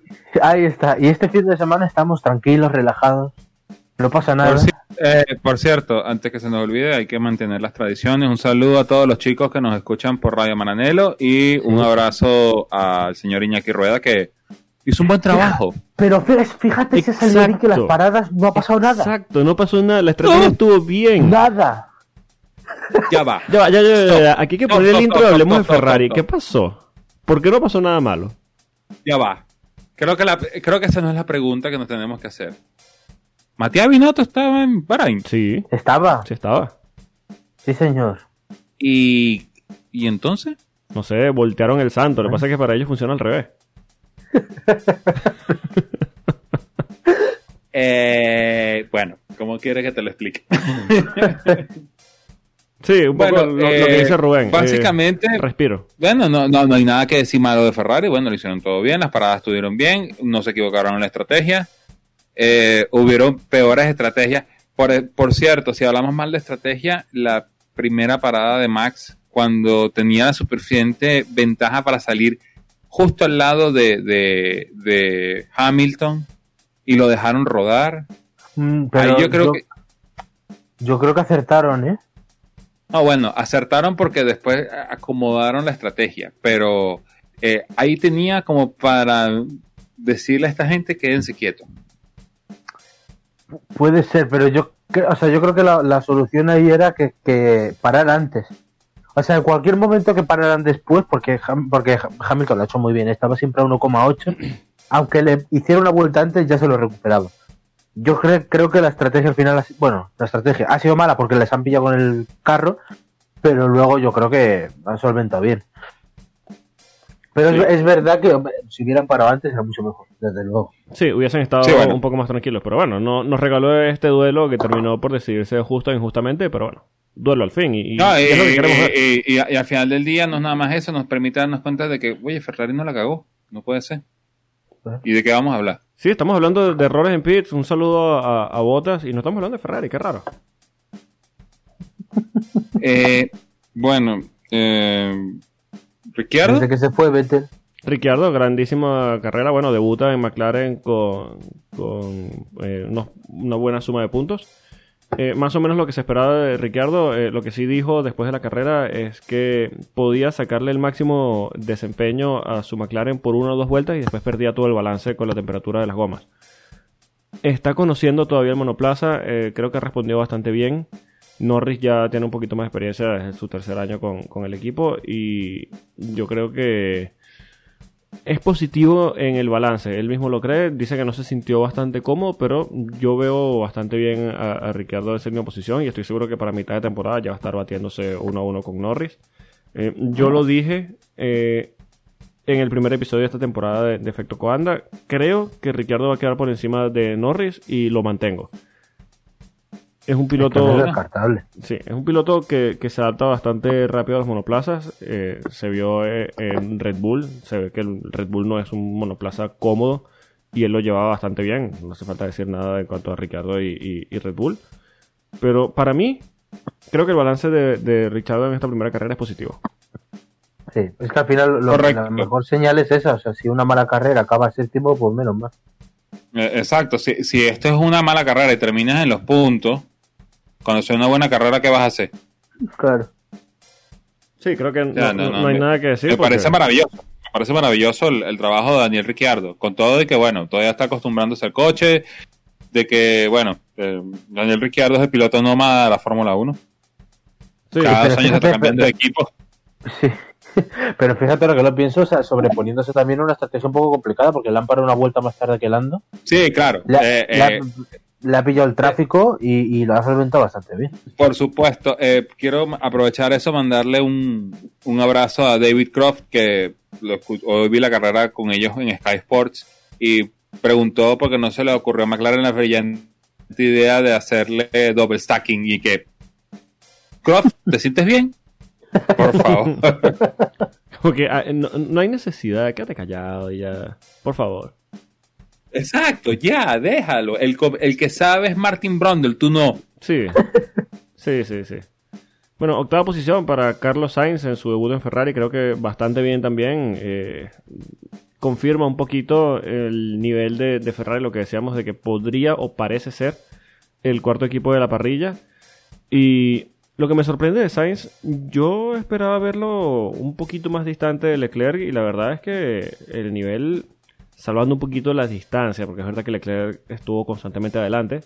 ahí está. Y este fin de semana estamos tranquilos, relajados. No pasa nada. Por, ci- eh, por cierto, antes que se nos olvide, hay que mantener las tradiciones. Un saludo a todos los chicos que nos escuchan por Radio Maranelo y un abrazo al señor Iñaki Rueda que hizo un buen trabajo. Pero fí- fíjate, ese Salmarín que las paradas no ha pasado nada. Exacto, no pasó nada, la estrategia No. estuvo bien. Nada. Ya va. Ya, va, ya, ya, ya, ya, Aquí hay que Stop, poner el intro stop, y hablemos de stop, Ferrari. stop. ¿Qué pasó? ¿Por qué no pasó nada malo? Ya va. Creo que, la, creo que esa no es la pregunta que nos tenemos que hacer. Matías Binotto estaba en Bahrain. Sí, Estaba. sí estaba. Sí, señor. Y, y entonces, No sé, voltearon el santo. Lo que pasa es que para ellos funciona al revés. eh, bueno, ¿cómo quieres que te lo explique? Sí, un poco Bueno, lo, lo eh, que dice Rubén. eh, básicamente- respiro. Bueno, no, no, no hay nada que decir malo de Ferrari. Bueno, lo hicieron todo bien, las paradas estuvieron bien, no se equivocaron en la estrategia. Eh, hubieron peores estrategias. Por, por cierto, si hablamos mal de estrategia, la primera parada de Max, cuando tenía la suficiente ventaja para salir justo al lado de, de, de Hamilton y lo dejaron rodar. Mm, Ahí pero yo creo que. yo creo que acertaron, ¿eh? No, bueno, acertaron porque después acomodaron la estrategia, pero eh, ahí tenía como para decirle a esta gente quédense quietos. Puede ser, pero yo, o sea, yo creo que la, la solución ahí era que, que parar antes. O sea, en cualquier momento que pararan después, porque, porque Ha- Hamilton lo ha hecho muy bien, estaba siempre a 1,8, aunque le hiciera una vuelta antes ya se lo recuperaba. Yo cre- creo que la estrategia al final, bueno, la estrategia ha sido mala porque les han pillado con el carro, pero luego yo creo que han solventado bien. Pero es- Sí. es, verdad que hombre, si hubieran parado antes era mucho mejor, desde luego. Sí, hubiesen estado Sí, bueno. un poco más tranquilos. Pero bueno, no, nos regaló este duelo que terminó por decidirse justo e injustamente. Pero bueno, duelo al fin. Y, No, y, es lo que queremos ver. y- y- y al final del día no es nada más eso, nos permite darnos cuenta de que, oye, Ferrari no la cagó, no puede ser. ¿Y de qué vamos a hablar? Sí, estamos hablando de, de errores en pits. Un saludo a, a Botas y no estamos hablando de Ferrari, qué raro. Eh, bueno, eh, Ricciardo. Desde que se fue Vettel. Ricciardo, grandísima carrera. Bueno, debuta en McLaren con, con eh, unos- una buena suma de puntos. Eh, más o menos lo que se esperaba de Ricciardo, eh, lo que sí dijo después de la carrera es que podía sacarle el máximo desempeño a su McLaren por una o dos vueltas y después perdía todo el balance con la temperatura de las gomas. Está conociendo todavía el monoplaza, eh, creo que respondió bastante bien. Norris ya tiene un poquito más de experiencia desde su tercer año con, con el equipo y yo creo que es positivo en el balance. Él mismo lo cree, dice que no se sintió bastante cómodo, pero yo veo bastante bien a, a Ricciardo en séptima posición y estoy seguro que para mitad de temporada ya va a estar batiéndose uno a uno con Norris. Eh, yo lo dije eh, en el primer episodio de esta temporada de, de Efecto Coanda. Creo que Ricciardo va a quedar por encima de Norris y lo mantengo. Es un piloto. es descartable. Sí, es un piloto que, que se adapta bastante rápido a los monoplazas. Eh, se vio eh, en Red Bull. Se ve que el Red Bull no es un monoplaza cómodo y él lo llevaba bastante bien. No hace falta decir nada en cuanto a Ricardo y, y- y Red Bull. Pero para mí, creo que el balance de, de Richardo en esta primera carrera es positivo. Sí, es que al final lo, la mejor señal es esa. O sea, si una mala carrera acaba séptimo, pues menos mal. Eh, exacto, si, si esto es una mala carrera y terminas en los puntos, cuando sea una buena carrera, ¿qué vas a hacer? Claro. Sí, creo que no, Ya, no, no- no, no hay me- nada que decir. me porque- parece maravilloso. Me parece maravilloso el, el trabajo de Daniel Ricciardo, con todo de que, bueno, todavía está acostumbrándose al coche, de que, bueno, eh, Daniel Ricciardo es el piloto nómada de la Fórmula 1. Sí, Cada dos años está cambiando de equipo. Sí. Pero fíjate lo que lo pienso, o sea, sobreponiéndose también a una estrategia un poco complicada, porque parado una vuelta más tarde que Lando. Sí, claro. Le, ha- eh, eh, le ha pillado el tráfico y, y lo ha solventado bastante bien. Por supuesto, eh, quiero aprovechar eso, mandarle un, un abrazo a David Croft, que lo hoy vi la carrera con ellos en Sky Sports y preguntó porque no se le ocurrió a McLaren la brillante idea de hacerle double stacking y que Croft, ¿te sientes bien? Por favor. Porque ah, no, no hay necesidad. Quédate callado y ya. Por favor. Exacto, ya, déjalo. El, que sabe es Martin Brundle, tú no. Sí. Sí, sí, sí. Bueno, octava posición para Carlos Sainz en su debut en Ferrari. Creo que bastante bien también. Eh, confirma un poquito el nivel de, de Ferrari, lo que decíamos de que podría o parece ser el cuarto equipo de la parrilla. Y lo que me sorprende de Sainz, yo esperaba verlo un poquito más distante de Leclerc y la verdad es que el nivel, salvando un poquito la distancia, porque es verdad que Leclerc estuvo constantemente adelante,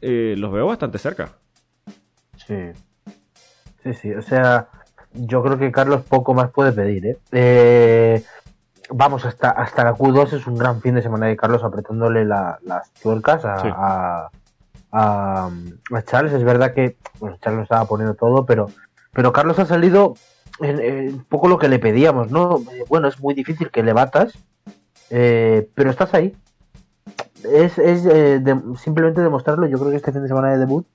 eh, los veo bastante cerca. Sí. Sí, sí. O sea, yo creo que Carlos poco más puede pedir, ¿eh? Eh, vamos, hasta, hasta la Q2 es un gran fin de semana de Carlos apretándole la- las tuercas a, Sí. a, a- a Charles. Es verdad que bueno, Charles lo estaba poniendo todo, pero, pero Carlos ha salido en, en un poco lo que le pedíamos, ¿no? Eh, Bueno, es muy difícil que le batas, eh, pero estás ahí. Es, es eh, de- simplemente demostrarlo. Yo creo que este fin de semana de debut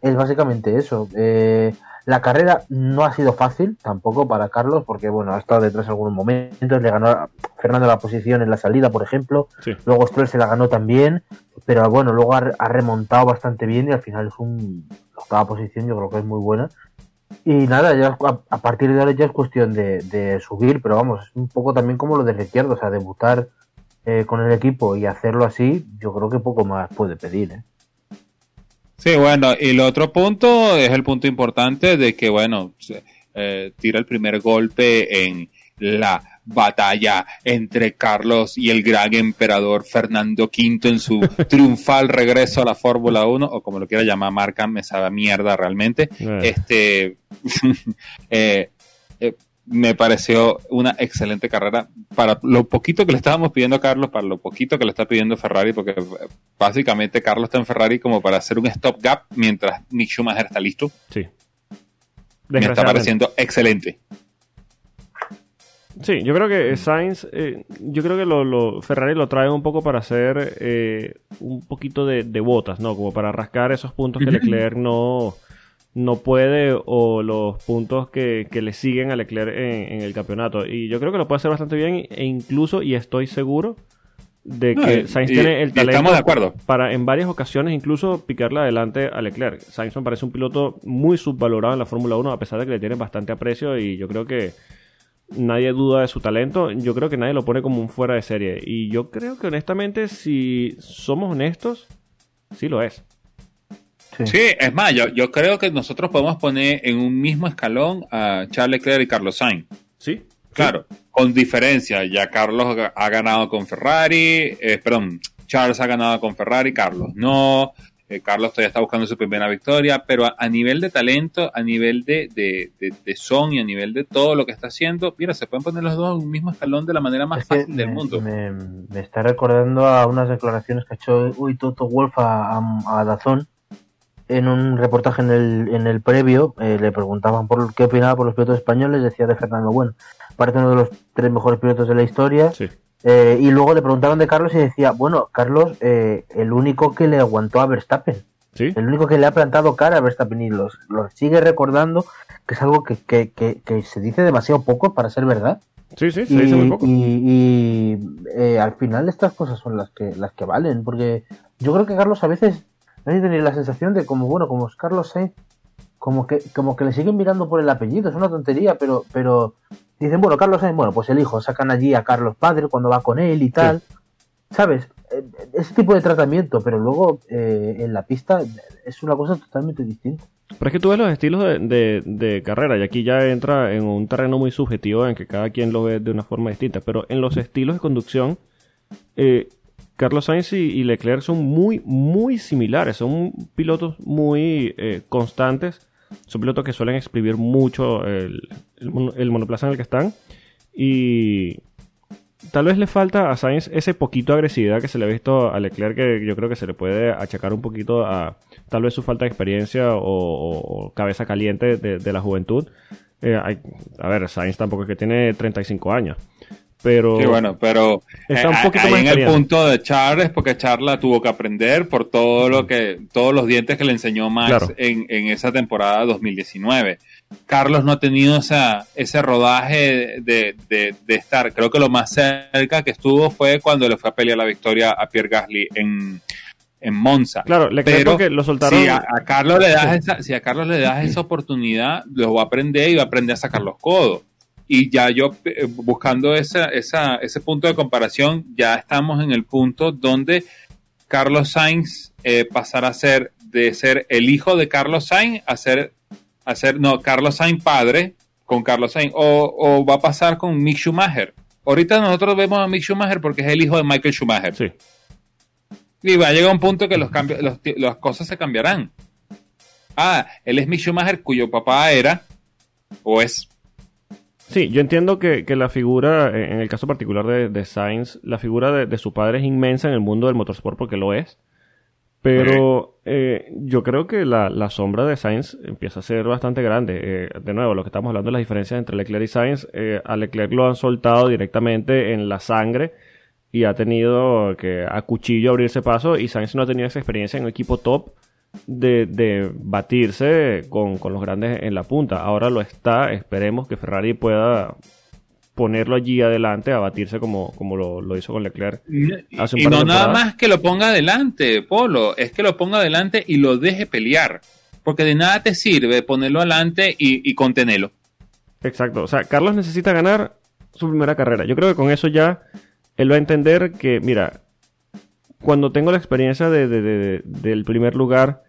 es básicamente eso. Eh, la carrera no ha sido fácil tampoco para Carlos, porque bueno, ha estado detrás en algunos momentos, le ganó a Fernando la posición en la salida, por ejemplo, Sí. luego Stroll se la ganó también, pero bueno, luego ha, ha remontado bastante bien y al final es un la octava posición, yo creo que es muy buena. Y nada, ya a, a partir de ahora ya es cuestión de, de subir, pero vamos, es un poco también como lo de izquierdo, o sea, debutar eh, con el equipo y hacerlo así, yo creo que poco más puede pedir, ¿eh? Sí, bueno, y el otro punto es el punto importante de que, bueno, se- eh, tira el primer golpe en la batalla entre Carlos y el gran emperador Fernando V en su triunfal regreso a la Fórmula 1, o como lo quiera llamar marca, me sabe mierda realmente. Eh, Este, eh, eh, me pareció una excelente carrera para lo poquito que le estábamos pidiendo a Carlos, para lo poquito que le está pidiendo Ferrari, porque eh, básicamente Carlos está en Ferrari como para hacer un stop gap mientras Mick Schumacher está listo. sí. Me está pareciendo excelente. Sí, yo creo que Sainz, eh, yo creo que lo, lo- Ferrari lo trae un poco para hacer eh, un poquito de, de botas, ¿no? Como para rascar esos puntos que. Leclerc no, no puede o los puntos que, que le siguen a Leclerc en, en el campeonato. Y yo creo que lo puede hacer bastante bien e incluso, y estoy seguro, de No, que y- Sainz y- tiene el talento de acuerdo. para en varias ocasiones incluso picarle adelante a Leclerc. Sainz me parece un piloto muy subvalorado en la Fórmula 1 a pesar de que le tiene bastante aprecio y yo creo que nadie duda de su talento. Yo creo que nadie lo pone como un fuera de serie y yo creo que honestamente si somos honestos, sí lo es. Sí. Sí, es más, yo, yo creo que nosotros podemos poner en un mismo escalón a Charles Leclerc y Carlos Sainz. Sí. Claro, con diferencia. Ya Carlos ha ganado con Ferrari, eh, perdón, Charles ha ganado con Ferrari, Carlos no. Eh, Carlos todavía está buscando su primera victoria, pero a, a nivel de talento, a nivel de, de, de, de son y a nivel de todo lo que está haciendo, mira, se pueden poner los dos en un mismo escalón de la manera más Es fácil del me, mundo. Me, me está recordando a unas declaraciones que ha hecho uy, Toto Wolf a, a, a Dazón en un reportaje en el, en el previo. eh, le preguntaban por qué opinaba por los pilotos españoles. Decía de Fernando, bueno, parece uno de los tres mejores pilotos de la historia. Sí. Eh, y luego le preguntaron de Carlos y decía, bueno, Carlos, eh, el único que le aguantó a Verstappen. Sí. El único que le ha plantado cara a Verstappen y los, los sigue recordando, que es algo que, que, que, que se dice demasiado poco para ser verdad. Sí, sí, se Y, dice muy poco. y- y, eh, al final estas cosas son las que las que valen, porque yo creo que Carlos a veces nadie tiene la sensación de como bueno, como es Carlos Sainz, como que como que le siguen mirando por el apellido, es una tontería, pero pero dicen, bueno, Carlos Sainz, bueno, pues el hijo, sacan allí a Carlos padre cuando va con él y tal. ¿Sabes? Eh, Ese tipo de tratamiento, pero luego eh, en la pista es una cosa totalmente distinta. Pero es que tú ves los estilos de, de- de carrera y aquí ya entra en un terreno muy subjetivo en que cada quien lo ve de una forma distinta. Pero en los estilos de conducción, eh, Carlos Sainz y, Leclerc son muy, muy similares. Son pilotos muy eh, constantes. Son pilotos que suelen exprimir mucho el, el mono- el monoplaza en el que están. Y tal vez le falta a Sainz ese poquito de agresividad que se le ha visto a Leclerc, que yo creo que se le puede achacar un poquito a tal vez su falta de experiencia o, cabeza caliente de, la juventud. Eh, a ver, Sainz tampoco es que tiene 35 años, pero Sí, bueno, pero Está un eh, poquito ahí más en el punto de Charles, porque Charles tuvo que aprender por todo lo que, todos los dientes que le enseñó Max Claro. en, en esa temporada 2019. Carlos no ha tenido esa, ese rodaje de, de- de estar, creo que lo más cerca que estuvo fue cuando le fue a pelear la victoria a Pierre Gasly en, en Monza. claro, Leclerc Pero porque lo soltaron. Si a, a Carlos le das esa, si a Carlos le das esa oportunidad, lo va a aprender y va a aprender a sacar los codos. Y ya yo eh, buscando esa, esa, ese punto de comparación, ya estamos en el punto donde Carlos Sainz eh, pasará a ser de ser el hijo de Carlos Sainz a ser, a ser no, Carlos Sainz padre con Carlos Sainz o, o va a pasar con Mick Schumacher. Ahorita nosotros vemos a Mick Schumacher porque es el hijo de Michael Schumacher. Sí. Y va a llegar un punto que los cambios, los las cosas se cambiarán. Ah, él es Mick Schumacher cuyo papá era o es. Sí, yo entiendo que, que la figura, eh, en el caso particular de, de Sainz, la figura de, de su padre es inmensa en el mundo del motorsport porque lo es. Pero eh, yo creo que la, la sombra de Sainz empieza a ser bastante grande. Eh, de nuevo, lo que estamos hablando de las diferencias entre Leclerc y Sainz, eh, a Leclerc lo han soltado directamente en la sangre y ha tenido que a cuchillo abrirse paso y Sainz no ha tenido esa experiencia en un equipo top de, de batirse con, con los grandes en la punta. Ahora lo está, esperemos que Ferrari pueda ponerlo allí adelante a batirse como, como lo, lo hizo con Leclerc. Hace un Y par de no nada más que lo ponga adelante, Polo, es que lo ponga adelante y lo deje pelear. Porque de nada te sirve ponerlo adelante y, y contenerlo. Exacto. O sea, Carlos necesita ganar su primera carrera. Yo creo que con eso ya él va a entender que, mira, cuando tengo la experiencia de, de- de- del primer lugar,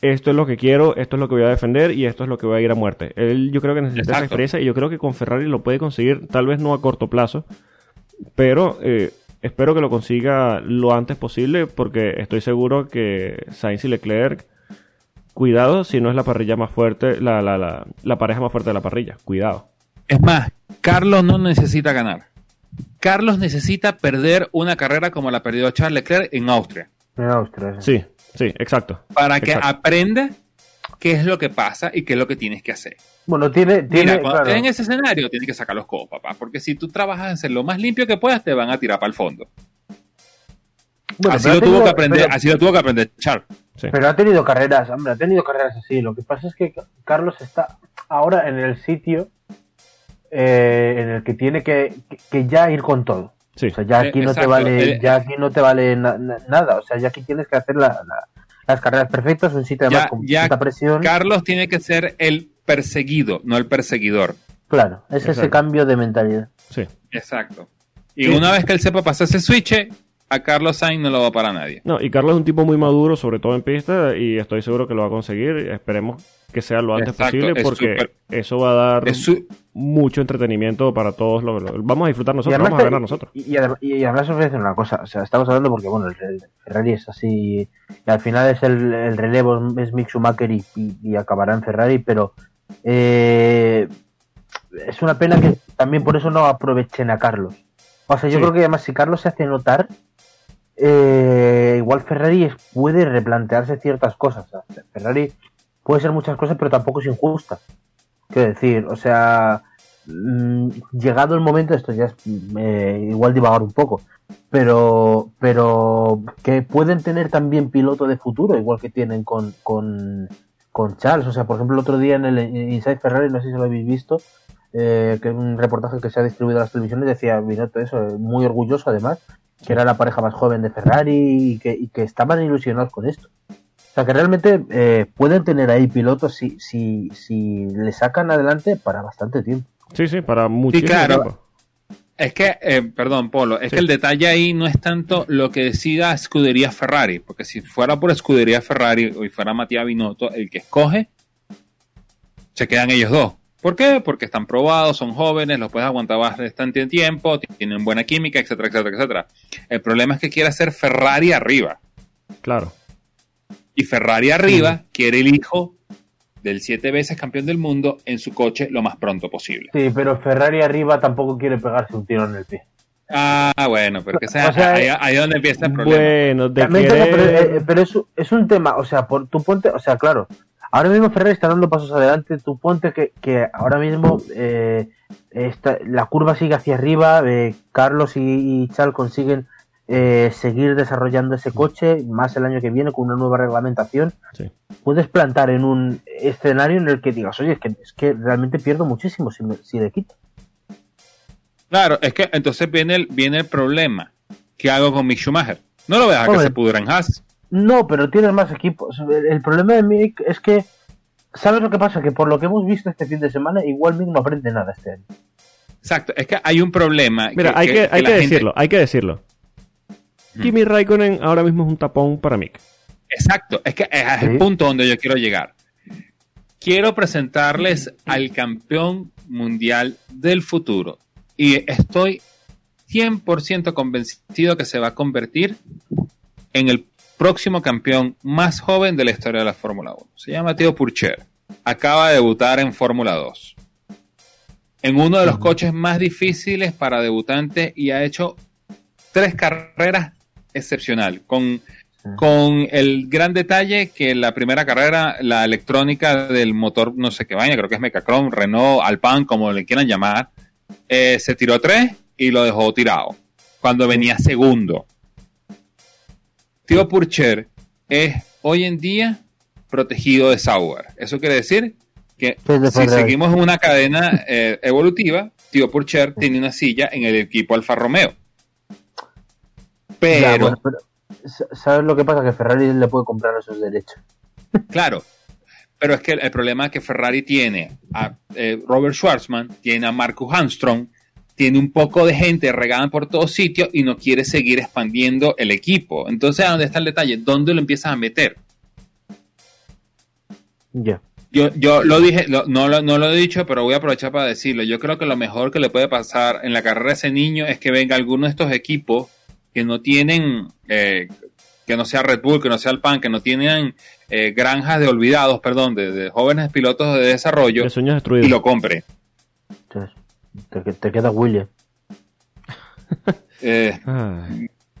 esto es lo que quiero, esto es lo que voy a defender y esto es lo que voy a ir a muerte. Él yo creo que necesita esa Exacto. experiencia y yo creo que con Ferrari lo puede conseguir, tal vez no a corto plazo, pero eh, espero que lo consiga lo antes posible porque estoy seguro que Sainz y Leclerc, cuidado si no es la parrilla más fuerte, la, la, la, la pareja más fuerte de la parrilla, cuidado. Es más, Carlos no necesita ganar. Carlos necesita perder una carrera como la perdió Charles Leclerc en Austria. En Austria. sí. Sí, sí, exacto. Para que Exacto. aprenda qué es lo que pasa y qué es lo que tienes que hacer. Bueno, tiene, tiene Mira, cuando claro, estés en ese escenario tienes que sacar los codos, papá. Porque si tú trabajas en ser lo más limpio que puedas, te van a tirar para el fondo. bueno, así, pero lo ha tuvo tenido- que aprender, pero- así lo tuvo que aprender Charles. Sí. Pero ha tenido carreras, hombre, ha tenido carreras así. Lo que pasa es que Carlos está ahora en el sitio eh, en el que tiene que, que- que ya ir con todo. Sí. O sea, ya Eh, aquí no te vale, Eh, ya aquí no te vale na- na- nada. O sea, ya aquí tienes que hacer la- la- las carreras perfectas, un sitio además Ya- con ya mucha presión. Carlos tiene que ser el perseguido, no el perseguidor. Claro, es ese cambio de mentalidad. Sí. Exacto. Y Sí. una vez que él sepa pasar ese switch, a Carlos Sainz no lo va para nadie. No, y Carlos es un tipo muy maduro, sobre todo en pista, y estoy seguro que lo va a conseguir. Esperemos que sea lo antes Exacto, posible, es porque eso va a dar Es su- mucho entretenimiento para todos. Lo, lo- vamos a disfrutar nosotros, vamos a ganar nosotros. Y, y y además decir una cosa, o sea, estamos hablando porque, bueno, el, el Ferrari es así, y al final es el, el relevo, es Mick Schumacher y, y- acabará en Ferrari, pero eh, es una pena que también por eso no aprovechen a Carlos. O sea, yo Sí. creo que además si Carlos se hace notar, eh, igual Ferrari puede replantearse ciertas cosas. O sea, Ferrari puede ser muchas cosas, pero tampoco es injusta. Quiero decir, o sea, mm, llegado el momento, esto ya es eh, igual divagar un poco, pero, pero que pueden tener también piloto de futuro, igual que tienen con, con, con Charles. O sea, por ejemplo, el otro día en el Inside Ferrari, no sé si lo habéis visto, eh, que es un reportaje que se ha distribuido a las televisiones, decía Binotto eso, muy orgulloso además, que era la pareja más joven de Ferrari y que, y que estaban ilusionados con esto. O sea, que realmente eh, pueden tener ahí pilotos si, si, si le sacan adelante para bastante tiempo. Sí, sí, para muchísimo claro. tiempo. Es que, eh, perdón, Polo, es Sí. que el detalle ahí no es tanto lo que decida Escudería Ferrari, porque si fuera por Escudería Ferrari o fuera Matías Binotto el que escoge, se quedan ellos dos. ¿Por qué? Porque están probados, son jóvenes, los puedes aguantar bastante tiempo, tienen buena química, etcétera, etcétera, etcétera. El problema es que quiere hacer Ferrari arriba. Claro. Y Ferrari arriba quiere el hijo del siete veces campeón del mundo en su coche lo más pronto posible. Sí, pero Ferrari arriba tampoco quiere pegarse un tiro en el pie. Ah, bueno, pero que sea, O sea, ahí, ahí es donde empieza el problema. Bueno, tengo- pero, eh, pero es, es un tema, o sea, por tu ponte, o sea, claro, ahora mismo Ferrari está dando pasos adelante, tu ponte que, que ahora mismo eh, esta- la curva sigue hacia arriba, eh, Carlos y, y Chal consiguen eh, seguir desarrollando ese coche, más el año que viene con una nueva reglamentación, Sí. puedes plantar en un escenario en el que digas, oye, es que, es que realmente pierdo muchísimo si, me- si le quito. Claro, es que entonces viene el, viene el problema. ¿Qué hago con Mick Schumacher? No lo voy a dejar que se pudra en Haas. No, pero tienes más equipos. El, el problema de Mick es que, ¿sabes lo que pasa? Que por lo que hemos visto este fin de semana, igual Mick no aprende nada este año. Exacto, es que hay un problema. Mira, hay que, hay que gente- decirlo, hay que decirlo. Kimi Raikkonen ahora mismo es un tapón para Mick. Exacto, es que es el Sí. punto donde yo quiero llegar. Quiero presentarles al campeón mundial del futuro. Y estoy 100% convencido que se va a convertir en el próximo campeón más joven de la historia de la Fórmula 1. Se llama Theo Purcher. Acaba de debutar en Fórmula 2. En uno de los coches más difíciles para debutantes y ha hecho tres carreras excepcional. Con, con el gran detalle que la primera carrera, la electrónica del motor, no sé qué vaina, creo que es Mecacron, Renault, Alpan, como le quieran llamar, eh, se tiró tres y lo dejó tirado. Cuando venía segundo. Tío Purcher es hoy en día protegido de Sauber. Eso quiere decir que si seguimos una cadena eh, evolutiva, Tío Purcher tiene una silla en el equipo Alfa Romeo. Pero, Ya, bueno, pero, sa- ¿sabes lo que pasa? Que Ferrari le puede comprar esos derechos. claro, pero es que el, el problema es que Ferrari tiene a eh, Robert Schwarzman, tiene a Marcus Armstrong, tiene un poco de gente regada por todos sitios y no quiere seguir expandiendo el equipo. Entonces, ¿a dónde está el detalle? ¿Dónde lo empiezas a meter? Ya. Yo, yo lo dije, lo- no, lo, no lo he dicho, pero voy a aprovechar para decirlo. Yo creo que lo mejor que le puede pasar en la carrera a ese niño es que venga alguno de estos equipos que no tienen, eh, que no sea Red Bull, que no sea el PAN, que no tienen eh, granjas de olvidados, perdón, de, de jóvenes pilotos de desarrollo De sueños y lo compre. Entonces, te, te queda William. Eh,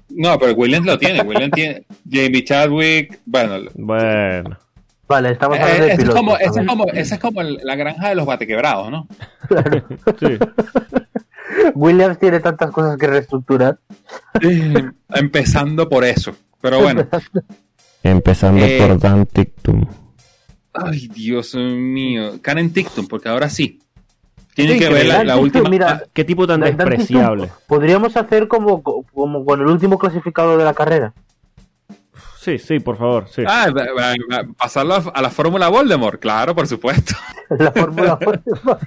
no, pero Williams lo tiene. Williams tiene Jamie Chadwick. Bueno, bueno. Vale, estamos eh, de es como, esa es como, esa es como la granja de los batequebrados, ¿no? Sí. Williams tiene tantas cosas que reestructurar. Empezando por eso. Pero bueno. Empezando Eh, por Dan Tictum. Ay, Dios mío. Karen Tictum, porque ahora sí. Tienen Sí, que que ver la, Dan la Tictum, última. mira, Qué tipo tan Dan- Dan despreciable. Tictum, Podríamos hacer como, como con el último clasificado de la carrera. Sí, sí, por favor, sí. Ah, pasarlo a, la fórmula Voldemort, claro, por supuesto. La Fórmula 1.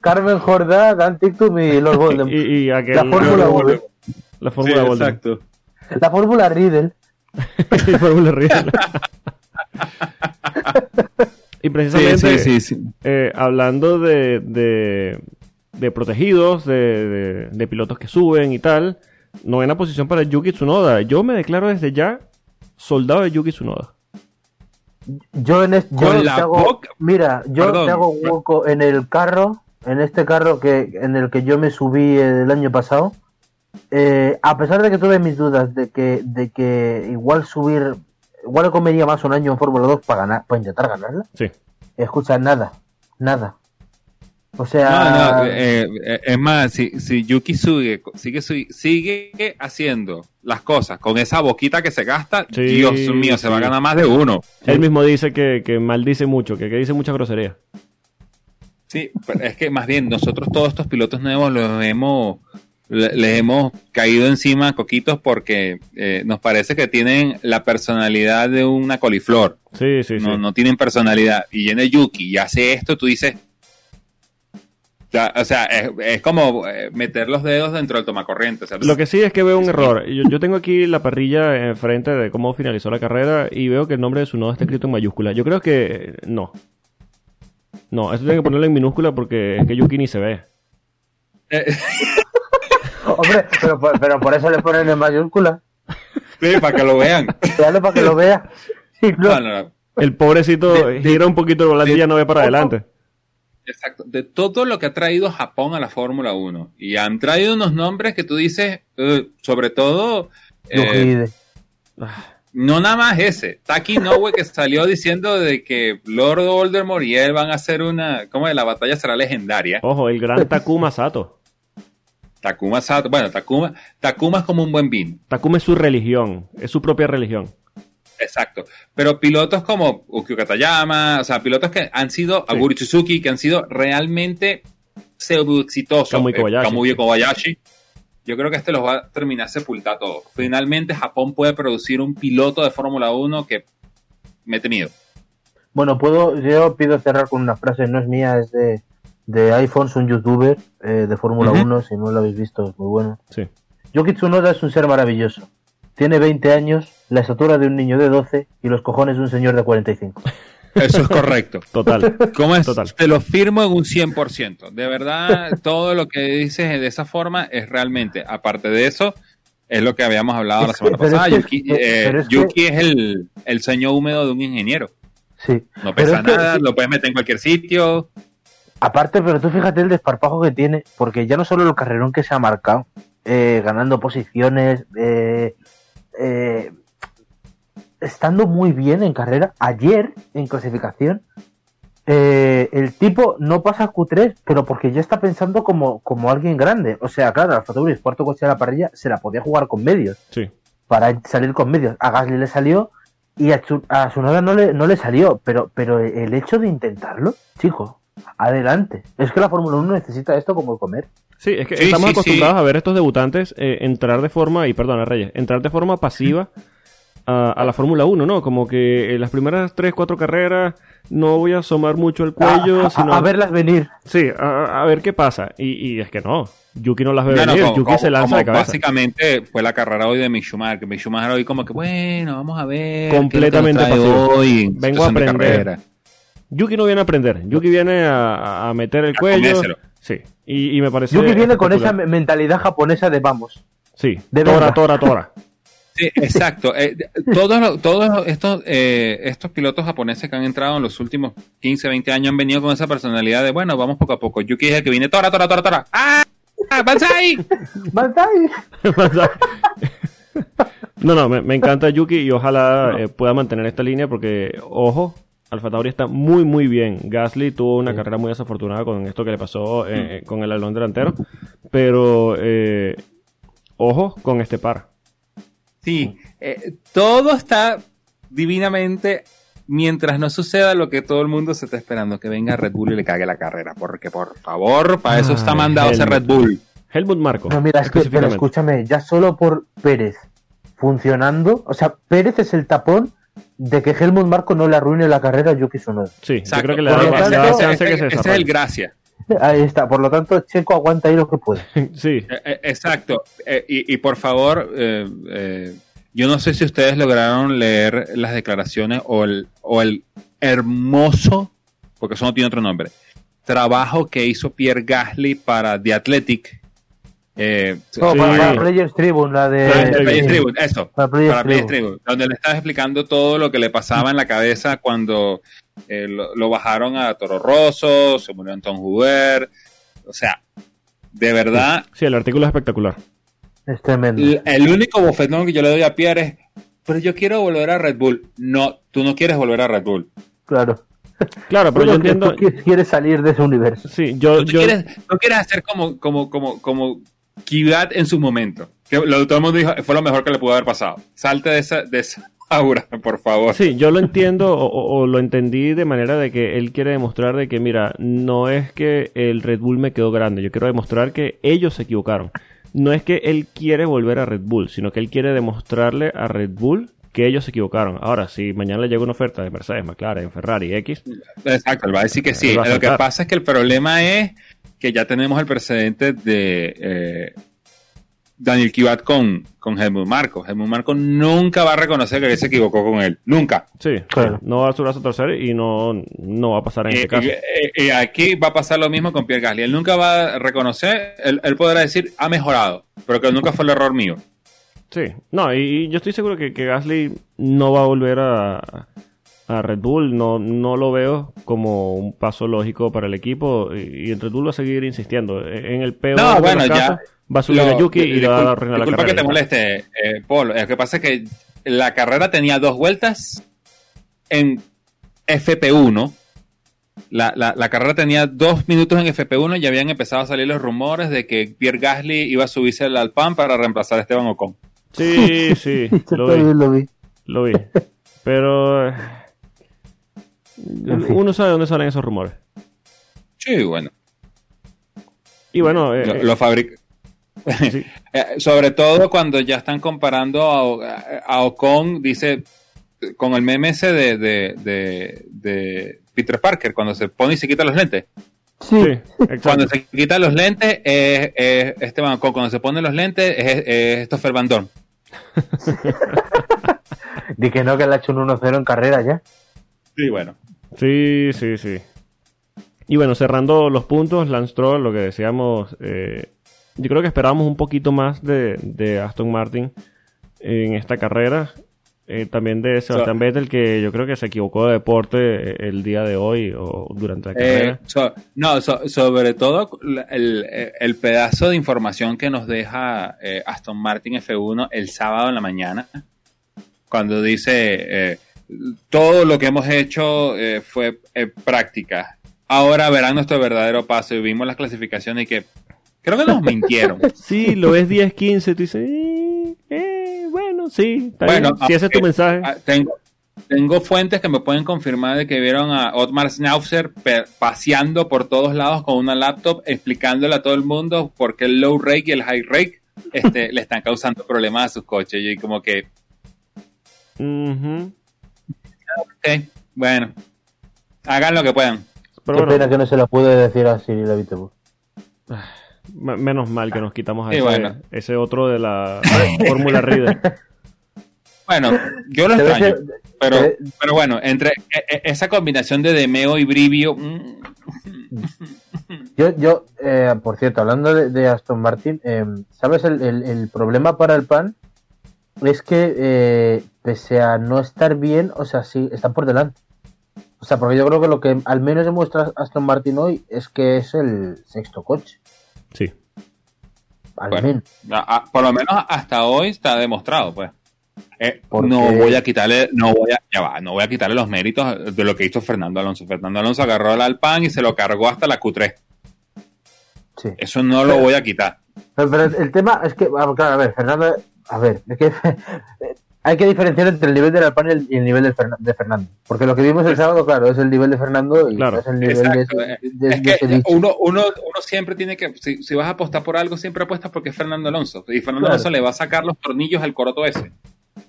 Carmen Jordá, Dan Tictum y los Voldemort. Y, y aquel- La Fórmula Voldemort. La fórmula Voldemort. exacto. La Fórmula Riddle. Y Fórmula Riddle. y Sí, precisamente, sí, sí, sí. eh, hablando de, de, de protegidos, de, de- de pilotos que suben y tal, novena posición para Yuki Tsunoda. Yo me declaro desde ya soldado de Yuki Tsunoda. Yo en este, yo te hago- boca- mira, yo Perdón. te hago hueco en el carro, en este carro que en el que yo me subí el año pasado. Eh, a pesar de que tuve mis dudas de que de que igual subir, igual comería más un año en Fórmula 2 para ganar, para intentar ganarla. Sí. Escucha, nada, nada. O sea, No, no, eh, eh, es más, si, si Yuki sigue, sigue, sigue haciendo las cosas con esa boquita que se gasta, Sí, Dios mío, se va a sí. ganar más de uno. Él mismo dice que, que maldice mucho, que, que dice mucha grosería. Sí, pero es que más bien nosotros todos estos pilotos nuevos los hemos, le- les hemos caído encima a coquitos porque eh, nos parece que tienen la personalidad de una coliflor. Sí, sí, sí. no, no tienen personalidad. Y viene Yuki y hace esto, tú dices. Ya, o sea, es, es como eh, meter los dedos dentro del tomacorriente. O sea, Lo que sí es que veo un error. Yo, yo tengo aquí la parrilla enfrente de cómo finalizó la carrera y veo que el nombre de su nodo está escrito en mayúscula. Yo creo que eh, no. No, eso tiene que ponerlo en minúscula porque es que Yuki ni se ve. eh, hombre, pero, por- pero por eso le ponen en mayúscula. sí, para que lo vean. Dale para que lo vea. Sí, no. No, no, no. El pobrecito De- de- gira un poquito el volante y ya no ve para adelante. Exacto. De todo lo que ha traído Japón a la Fórmula 1. Y han traído unos nombres que tú dices, eh, sobre todo, eh, Ide. no nada más ese. Taki Nowe que salió diciendo de que Lord Voldemort y él van a hacer una, como de la batalla será legendaria. Ojo, el gran Takuma Sato. Takuma Sato, bueno, Takuma, Takuma es como un buen vino. Takuma es su religión, es su propia religión. Exacto. Pero pilotos como Ukyo Katayama, o sea, pilotos que han sido, Sí. Aguri Suzuki, que han sido realmente pseudo exitosos. Kamui Kobayashi. Eh, Kamui Kobayashi. Yo creo que este los va a terminar sepultar todos. Finalmente Japón puede producir un piloto de Fórmula 1 que mete miedo. Bueno, puedo, yo pido cerrar con una frase, no es mía, es de, de iPhones, un youtuber eh, de Fórmula Ujú. 1, si no lo habéis visto es muy bueno. Sí. Yuki Tsunoda es un ser maravilloso. Tiene 20 años, la estatura de un niño de 12 y los cojones de un señor de 45. Eso es correcto. Total. ¿Cómo es? Total. Te lo firmo en un 100%. De verdad, todo lo que dices de esa forma es realmente, aparte de eso, es lo que habíamos hablado la que- semana es pasada. que- Yuki, eh, que- Yuki es el, el sueño húmedo de un ingeniero. Sí. No pesa nada, lo puedes meter en cualquier sitio. Aparte, pero tú fíjate el desparpajo que tiene, porque ya no solo el carrerón que se ha marcado, eh, ganando posiciones, eh, eh, estando muy bien en carrera. Ayer, en clasificación, eh, el tipo no pasa Q3, pero porque ya está pensando como, como alguien grande. O sea, claro, Alfa Tauri, cuarto coche de la parrilla, se la podía jugar con medios, Sí. para salir con medios. A Gasly le salió y a, Tsu- a Tsunoda no le, no le salió, pero, pero el hecho de intentarlo, chico, adelante. Es que la Fórmula 1 necesita esto como comer. Sí, es que Sí, estamos sí, acostumbrados sí. a ver estos debutantes eh, entrar de forma, y perdona Reyes, entrar de forma pasiva a, a la Fórmula 1, ¿no? Como que en las primeras 3, 4 carreras no voy a asomar mucho el cuello, a, a- sino... a verlas venir. Sí, a, a ver qué pasa. Y, y es que no, Yuki no las ve No, no, venir, como- Yuki como- se lanza de cabeza. Básicamente fue la carrera hoy de Mick Schumacher. Mick Schumacher hoy como que, bueno, vamos a ver. que Completamente pasivo. hoy en Vengo a aprender. Yuki no viene a aprender, Yuki viene a, a meter el cuello. comérselo. Sí, y, y me parece... Yuki viene con esa mentalidad japonesa de vamos. Sí, de tora, verdad. tora, tora. Sí, exacto. Eh, todos los- todos estos, eh, estos pilotos japoneses que han entrado en los últimos 15, 20 años han venido con esa personalidad de, bueno, vamos poco a poco. Yuki es el que viene, tora, tora, tora, tora. ¡Ah! ¡Banzai! ¡Banzai! No, no, me, me encanta Yuki y ojalá eh, pueda mantener esta línea porque, ojo, Alfa Tauri está muy, muy bien. Gasly tuvo una carrera muy desafortunada con esto que le pasó eh, con el alón delantero, pero eh, ojo con este par. Sí, eh, todo está divinamente mientras no suceda lo que todo el mundo se está esperando, que venga Red Bull y le cague la carrera. Porque, por favor, para eso está Ay, mandado ese. Red Bull. Helmut Marco. No, mira, es que, pero escúchame, ya solo por Pérez funcionando, o sea, Pérez es el tapón de que Helmut Marco no le arruine la carrera a Yuki Tsunoda. Sí, Exacto. yo creo que le da, ese, chance que se ese- ese es el gracia. Ahí está, por lo tanto, Checo aguanta ahí lo que puede. Sí, Eh, eh, Exacto. Eh, y, y por favor, eh, eh, yo no sé si ustedes lograron leer las declaraciones o el, o el hermoso, porque eso no tiene otro nombre, trabajo que hizo Pierre Gasly para The Athletic. Eh, No, Sí. para, para Players Tribune, la de. para Players Tribune. Eso. Para Players para Players Tribune. Tribune, donde le estaba explicando todo lo que le pasaba en la cabeza cuando eh, lo, lo bajaron a Toro Rosso, se murió Anton Huber. O sea, de verdad, sí, el artículo es espectacular. Es tremendo. el, el único bofetón que yo le doy a Pierre es, pero yo quiero volver a Red Bull. No, tú no quieres volver a Red Bull. Claro. Claro, pero yo Bueno, entiendo. tú quieres- salir de ese universo. Sí, yo, Tú, yo, quieres, tú quieres hacer como, como, como, como Kvyat en su momento. Que lo, todo el mundo dijo, fue lo mejor que le pudo haber pasado. Salte de esa, de esa aura, por favor. Sí, yo lo entiendo o, lo entendí de manera de que él quiere demostrar de que, mira, no es que el Red Bull me quedó grande, yo quiero demostrar que ellos se equivocaron. No es que él quiere volver a Red Bull, sino que él quiere demostrarle a Red Bull que ellos se equivocaron. Ahora, si mañana le llega una oferta de Mercedes, McLaren, Ferrari, X, Exacto, él va a decir que sí. Lo que pasa es que el problema es que ya tenemos el precedente de eh, Daniel Kivat con, con Helmut Marco. Helmut Marco nunca va a reconocer que él se equivocó con él. Nunca. sí, Claro. no va a dar su brazo a torcer y no, no va a pasar en Y, este caso. y- y- y aquí va a pasar lo mismo con Pierre Gasly. Él nunca va a reconocer, él, él podrá decir, ha mejorado, pero que nunca fue el error mío. Sí, no, y, y yo estoy seguro que, que Gasly no va a volver a, a Red Bull, no, no lo veo como un paso lógico para el equipo y, y Red Bull va a seguir insistiendo. En el peor No, de bueno, ya- va a subir Lo- a Yuki y le va a arruinar la disculpa que carrera. te moleste, eh, Paul. Lo que pasa es que la carrera tenía dos vueltas en FP1. La, la- la carrera tenía dos minutos en FP1 y habían empezado a salir los rumores de que Pierre Gasly iba a subirse al Alpine para reemplazar a Esteban Ocon. Sí, sí, lo vi, lo vi. lo vi. Pero eh. Uno sabe dónde salen esos rumores. Sí, bueno. Y bueno, eh, Lo, eh, lo fabric- sí, Eh, sobre todo cuando ya están comparando a, a Ocon, dice, con el meme ese de, de, de- de Peter Parker, cuando se pone y se quita los lentes. Sí. sí, exacto. Cuando se quita los lentes es, es Esteban Ocon, cuando se pone los lentes es, es Dorn. Di que no, que le ha hecho un 1-0 en carrera ya. Sí, bueno. Sí, sí, sí. Y bueno, cerrando los puntos, Lance Stroll, lo que decíamos, eh, yo creo que esperábamos un poquito más de, de Aston Martin en esta carrera. Eh, también de Sebastián Vettel, que yo creo que se equivocó de deporte eh, el día de hoy o durante la Eh, carrera. so- no, so- sobre todo el, el pedazo de información que nos deja eh, Aston Martin F1 el sábado en la mañana, cuando dice eh, todo lo que hemos hecho eh, fue eh, práctica. Ahora verán nuestro verdadero paso y vimos las clasificaciones y que creo que nos mintieron. Sí, lo ves 10-15, tú dices, eh, bueno, sí, está Bueno, bien. si ese es tu mensaje. Ah, tengo, tengo fuentes que me pueden confirmar de que vieron a Otmar Schnauzer paseando por todos lados con una laptop explicándole a todo el mundo por qué el low rake y el high rake este, le están causando problemas a sus coches. Y como que, Ujú. Ok, bueno, hagan lo que puedan. Pero Qué bueno, pena que no se lo puede decir a Abiteboul. me- menos mal que nos quitamos a Sí, ese, bueno. ese otro de la Fórmula Reader. Bueno, yo lo extraño. ser- Pero, debe- pero bueno, entre e- e- esa combinación de Demeo y Brivio, mm, Yo, yo eh, por cierto, hablando de, de Aston Martin, eh, ¿sabes? El, el- el problema para el PAN es que, eh, pese a no estar bien, o sea, sí, están por delante. O sea, porque yo creo que lo que al menos demuestra Aston Martin hoy es que es el sexto coche. Sí. Al Bueno. menos. a- a- por lo menos hasta hoy está demostrado, pues. Eh, Porque- No voy a quitarle, no voy a, ya va, no voy a quitarle los méritos de lo que hizo Fernando Alonso. Fernando Alonso agarró el Alpine y se lo cargó hasta la Q3. Sí. Eso no lo voy a quitar. Pero, pero el tema es que, ah, claro, a ver, Fernando, a ver, es que hay que diferenciar entre el nivel del Alpine y el, nivel de Fernando. Porque lo que vimos el sábado, claro, es el nivel de Fernando y Claro. no es el nivel Exacto. de, de- Es de que uno, uno, uno siempre tiene que, si, si vas a apostar por algo, siempre apuestas porque es Fernando Alonso. Y Fernando Claro. Alonso le va a sacar los tornillos al coroto ese.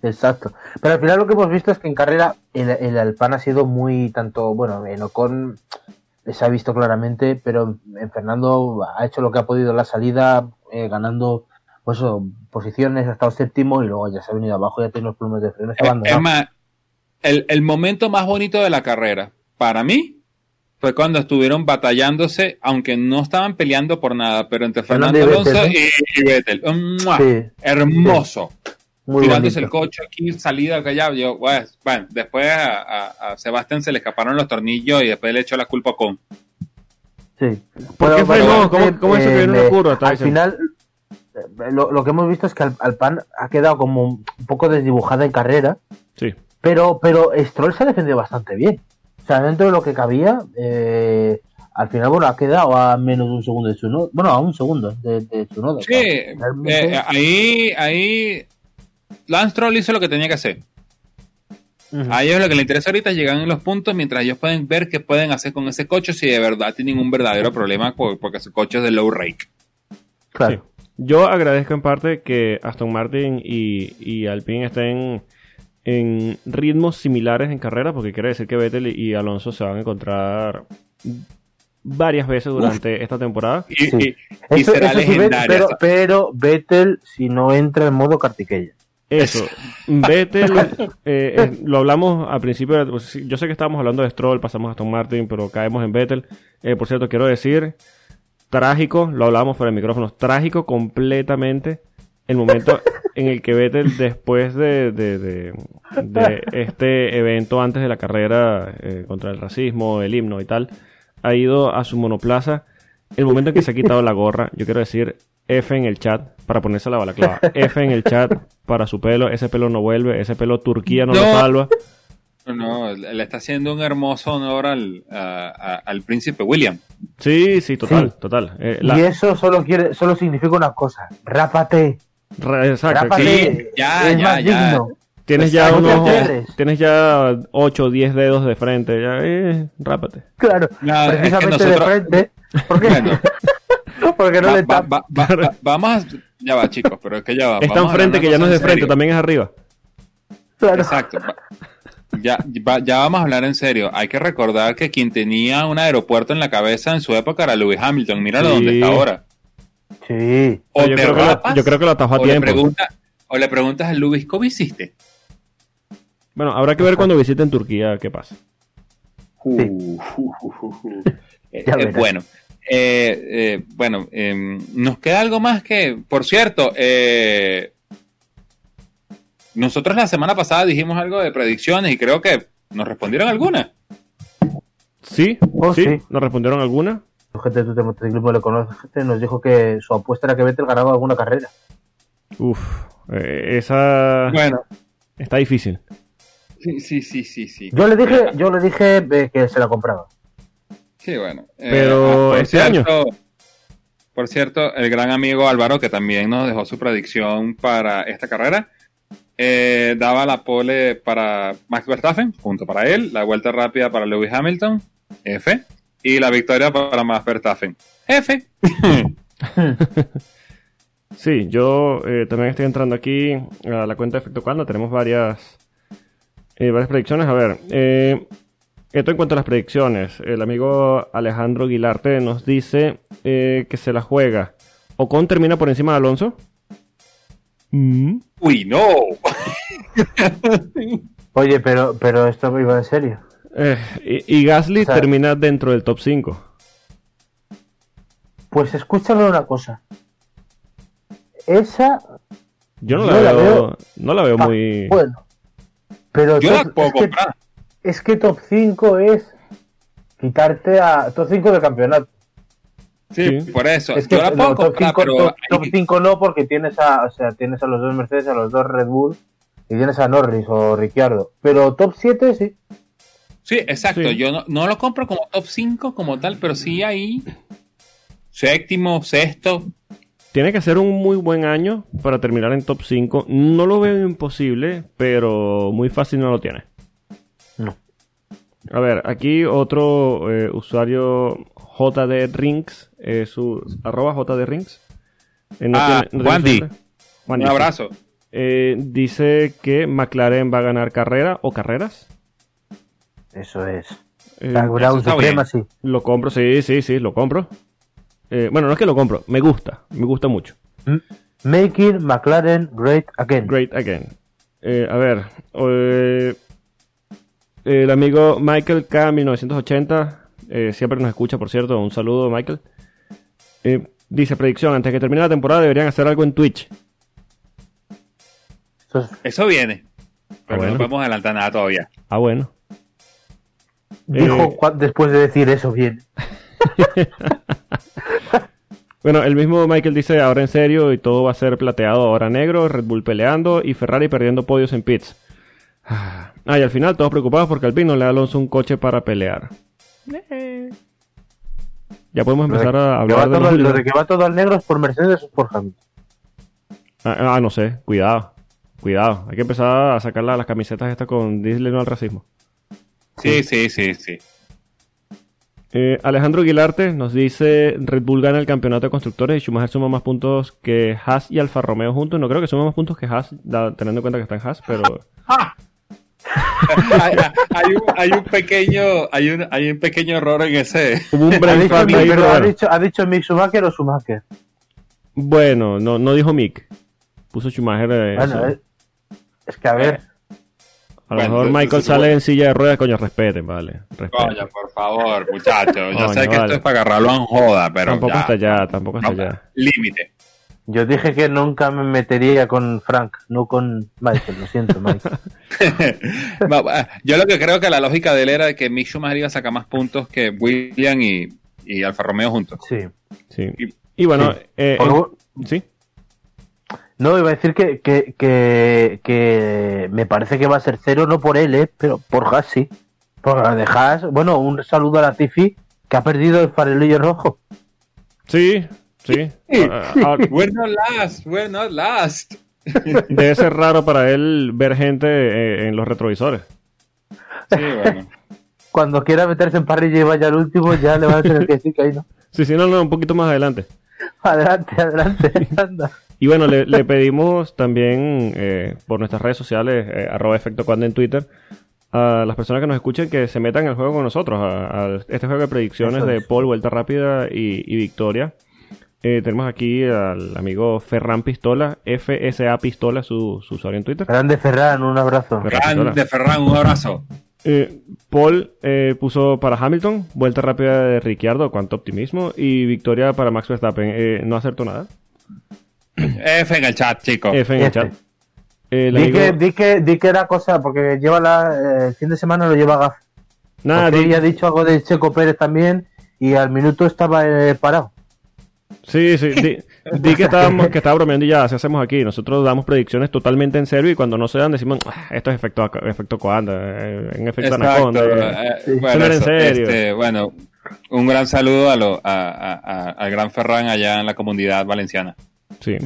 Exacto. Pero al final lo que hemos visto es que en carrera el, el Alpine ha sido muy tanto, bueno, en Ocon se ha visto claramente, pero en Fernando ha hecho lo que ha podido en la salida, eh, ganando pues eso, posiciones, ha estado séptimo y luego ya se ha venido abajo, ya tiene los plumas de freno, se ha Es más, el, el momento más bonito de la carrera, para mí, fue cuando estuvieron batallándose, aunque no estaban peleando por nada, pero entre Fernando Fernando y Vettel, Alonso ¿no? y, y Vettel. ¡Mua! Sí, Hermoso. muy tirándose bonito. el coche aquí, salida acá allá. Yo, bueno, bueno, después a, a, a Sebastián se le escaparon los tornillos y después le echó la culpa a Con. Sí. ¿Por qué frenó? ¿Cómo- cómo es eso que una curva, Tyson? Al final, eh, lo, lo que hemos visto es que Al- Alpan ha quedado como un poco desdibujada en carrera, Sí. pero, pero Stroll se ha defendido bastante bien. O sea, dentro de lo que cabía, eh, al final, bueno, ha quedado a menos de un segundo de Tsunoda. Bueno, a un segundo de, de Tsunoda. Sí, eh, ahí, ahí Lance Troll hizo lo que tenía que hacer. A ellos lo que les interesa ahorita es llegar en los puntos mientras ellos pueden ver qué pueden hacer con ese coche si de verdad tienen un verdadero problema por- porque su coche es de low rake. claro. Sí. Yo agradezco en parte que Aston Martin y, y Alpine estén en ritmos similares en carrera, porque quiere decir que Vettel y Alonso se van a encontrar varias veces durante esta temporada. Y, Sí. y- y Eso- será eso legendaria. pero, pero Vettel, si no entra en modo Kartikeya. Eso, Vettel, eh, eh, lo hablamos al principio, pues, yo sé que estábamos hablando de Stroll, pasamos a Aston Martin, pero caemos en Vettel. Eh, por cierto, quiero decir, trágico, lo hablábamos fuera de micrófonos, trágico completamente el momento en el que Vettel, después de, de- de- de este evento antes de la carrera eh, contra el racismo, el himno y tal, ha ido a su monoplaza. El momento en que se ha quitado la gorra, yo quiero decir F en el chat para ponerse la balaclava. F en el chat para su pelo. Ese pelo no vuelve, ese pelo Turquía no, lo No. salva. No, le está haciendo un hermoso honor al, a- a- al príncipe William. Sí, sí, total, Sí. total. Eh, la- Y eso solo quiere, solo significa una cosa, rápate, exacto. rápate, sí. ya, es ya, más ya. digno. Tienes ya unos, tienes ya 8 o 10 dedos de frente, ya, eh, rápate. Claro, No, es que precisamente de frente, porque, Bueno. porque no Va- le va- va- va- va- vamos a, ya va chicos, pero es que ya va. Está enfrente que ya no es de en frente, serio. también es arriba. Claro. Exacto. Ya, ya vamos a hablar en serio. Hay que recordar que quien tenía un aeropuerto en la cabeza en su época era Lewis Hamilton. Míralo Sí. donde está ahora. Sí, O yo, creo que lo, yo creo que lo atajó a o le, tiempo. pregunta, o le preguntas a Lewis, ¿cómo hiciste? Bueno, habrá que ver cuando visiten Turquía qué pasa. Uh, uh, uh. Eh, eh, bueno, eh, eh, bueno, em, nos queda algo más que, por cierto, eh, nosotros la semana pasada dijimos algo de predicciones y creo que nos respondieron algunas. Sí, Oh, sí, sí. nos respondieron alguna. gente de tu motociclismo le conoce, gente nos dijo que su apuesta era que Vettel ganaba alguna carrera. Uf, eh, esa Bueno, está difícil. sí, sí, sí, sí, sí. Yo le dije, yo le dije eh, que se la compraba. Sí, bueno. Eh, Pero por este año. Por cierto, el gran amigo Álvaro, que también nos dejó su predicción para esta carrera, eh, daba la pole para Max Verstappen, punto para él, la vuelta rápida para Lewis Hamilton, F, y la victoria para Max Verstappen, F. Sí, yo eh, también estoy entrando aquí a la cuenta de Efecto Cuando. Tenemos varias, eh, varias predicciones. A ver, esto en cuanto a las predicciones. El amigo Alejandro Guilarte nos dice que se la juega. ¿Ocon termina por encima de Alonso? Mm. Uy, no. Oye, pero, pero esto me iba en serio. Eh, y, y Gasly O sea- termina dentro del top 5. Pues escúchame una cosa. Esa, Yo no Yo la, la veo, veo- no la veo ah, muy... bueno. Pero Yo la top- puedo es, que, comprar. es que top 5 es quitarte a top 5 del campeonato. Sí, Sí. por eso. Es que Yo la puedo no, top, comprar, 5, pero top, hay top que- 5 no, porque tienes a, o sea, tienes a los dos Mercedes, a los dos Red Bull y tienes a Norris o Ricciardo. Pero top 7 sí. Sí, exacto. Sí. Yo no, no lo compro como top 5 como tal, pero sí ahí séptimo, sexto. tiene que ser un muy buen año para terminar en top 5. No lo veo imposible, pero muy fácil no lo tiene. No. A ver, aquí otro eh, usuario JD Rings, eh, su arroba JD Rings. Eh, no Ah, tiene- no tiene Wandy. suerte. Wandy, Un abrazo. Eh, dice que McLaren va a ganar carrera o carreras. Eso es. Eh, La Brown Suprema, sí. lo compro, sí, sí, sí, lo compro. Eh, bueno, no es que lo compro, me gusta, me gusta mucho. Making McLaren Great Again. Great again. Eh, a ver, eh, el amigo Michael K1980, eh, siempre nos escucha, por cierto, un saludo, Michael. Eh, dice, predicción, antes de que termine la temporada deberían hacer algo en Twitch. Eso es- Eso viene. Pero bueno. no podemos adelantar nada todavía. Ah, bueno. Dijo Eh, después de decir eso bien. Bueno, el mismo Michael dice ahora en serio y todo va a ser plateado, ahora negro, Red Bull peleando y Ferrari perdiendo podios en pits. Ah, y al final todos preocupados porque Alpine no le da a Alonso un coche para pelear. Eh. Ya podemos empezar a Que va hablar de todo- los- lo de que va todo al negro es por Mercedes o por Hamilton. Ah, ah, no sé, cuidado. Cuidado, hay que empezar a sacar la- las camisetas estas con Disney no al racismo. Sí, sí, sí, sí. Eh, Alejandro Aguilarte nos dice Red Bull gana el campeonato de constructores y Schumacher suma más puntos que Haas y Alfa Romeo juntos. No creo que suma más puntos que Haas, da- teniendo en cuenta que está en Haas, pero hay, hay un, hay un pequeño, hay un, hay un pequeño error en ese. hubo un Ha dicho, ha bueno. dicho, ha dicho Mick Schumacher o Schumacher. Bueno, no, no dijo Mick. Puso Schumacher. eh, Bueno, eh, es que a ver, a lo bueno, mejor Michael entonces, sale bueno. en silla de ruedas, coño, respeten, vale. Respeten. Coño, por favor, muchachos. Yo Coño, sé que vale. esto es para agarrarlo en joda, pero. tampoco ya, hasta allá, tampoco hasta no, allá. Límite. Yo dije que nunca me metería con Frank, no con Michael, lo siento, Michael. Va, Yo lo que creo que la lógica de él era que Mick Schumacher iba a sacar más puntos que William y, y Alfa Romeo juntos. Sí. Sí. Y- Y bueno, Sí. eh, Por- en- sí. No, iba a decir que, que, que, que me parece que va a ser cero, no por él, ¿eh? pero por Haas sí. Por la de Haas, bueno, un saludo a la Tifi que ha perdido el farolillo rojo. Sí, sí. Ah, ah, We're not last, we're not last. debe ser raro para él ver gente eh, en los retrovisores. Sí, bueno. Cuando quiera meterse en parrilla y vaya al último, ya le van a tener que decir que ahí no. Sí, sí, no, no, un poquito más adelante. Adelante, adelante, anda. Y bueno, le, le pedimos también eh, por nuestras redes sociales, eh, arroba efecto cuando en Twitter, a las personas que nos escuchen que se metan al juego con nosotros, a, a este juego de predicciones de. Paul, Vuelta Rápida y, y Victoria. Eh, tenemos aquí al amigo Ferran Pistola, FSA Pistola, su, su usuario en Twitter. Grande Ferran, un abrazo. Ferran. Grande Ferran, un abrazo. Eh, Paul eh, puso para Hamilton, vuelta rápida de Ricciardo, cuánto optimismo, y victoria para Max Verstappen. Eh, no acertó nada. F en el chat, chicos. F en el F. chat. El Di amigo- que, di, que, di que era cosa, porque lleva la, eh, el fin de semana lo lleva Gaf. Nada, di- dicho algo de Checo Pérez también y al minuto estaba eh, parado. Sí, sí, di, di que estábamos, que estaba bromeando y ya, así hacemos aquí. Nosotros damos predicciones totalmente en serio y cuando no se dan decimos, "Ah, esto es efecto, efecto Coanda, eh, en efecto Exacto. Anaconda. eh, bueno, Eso era en serio. este, bueno, un gran saludo a lo, a, a- a- al gran Ferran allá en la comunidad valenciana. Sí.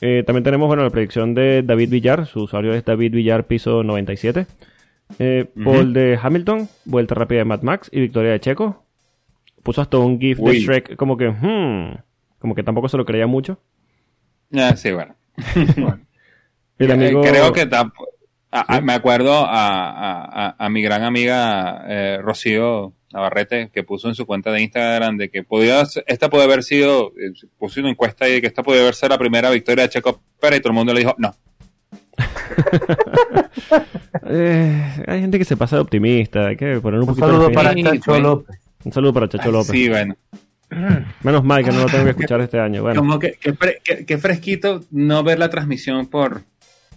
Eh, también tenemos, bueno, la predicción de David Villar, su usuario es David Villar piso 97. Eh, Paul de Hamilton, vuelta rápida de Mad Max y victoria de Checo. Puso hasta un GIF de. Shrek, como que, hmm, como que tampoco se lo creía mucho. Ah, sí, bueno. El amigo, Creo que tamp- a- a- me acuerdo a, a- a- a mi gran amiga eh, Rocío Navarrete que puso en su cuenta de Instagram de que podía ser- esta puede haber sido eh, puso una encuesta ahí de que esta puede haber sido la primera victoria de Checo Pérez y todo el mundo le dijo no eh, hay gente que se pasa de optimista, hay que poner un, Un poquito de saludo para Chacho. López. Un saludo para Chacho López. sí bueno Menos mal que no lo tengo que escuchar este año. Bueno, como que, que, fre- que- que fresquito no ver la transmisión por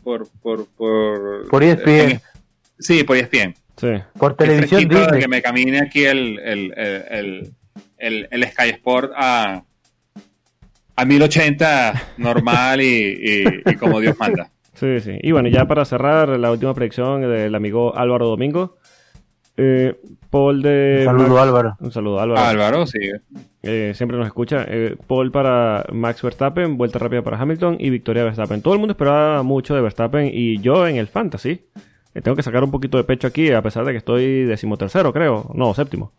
por por por, Por E ESPN. en- sí por E ESPN sí. Por televisión Disney. que me camine aquí el, el, el, el, el- el Sky Sport a, a 1080 normal y, y- y como Dios manda. Sí, sí. Y bueno, ya para cerrar, la última predicción del amigo Álvaro Domingo. Eh, Paul de... Un saludo, Álvaro. Un saludo, Álvaro. Álvaro, sí. Eh, siempre nos escucha. Eh, Paul para Max Verstappen, vuelta rápida para Hamilton y victoria de Verstappen. Todo el mundo esperaba mucho de Verstappen y yo en el Fantasy eh, tengo que sacar un poquito de pecho aquí, a pesar de que estoy decimotercero, creo. No, séptimo.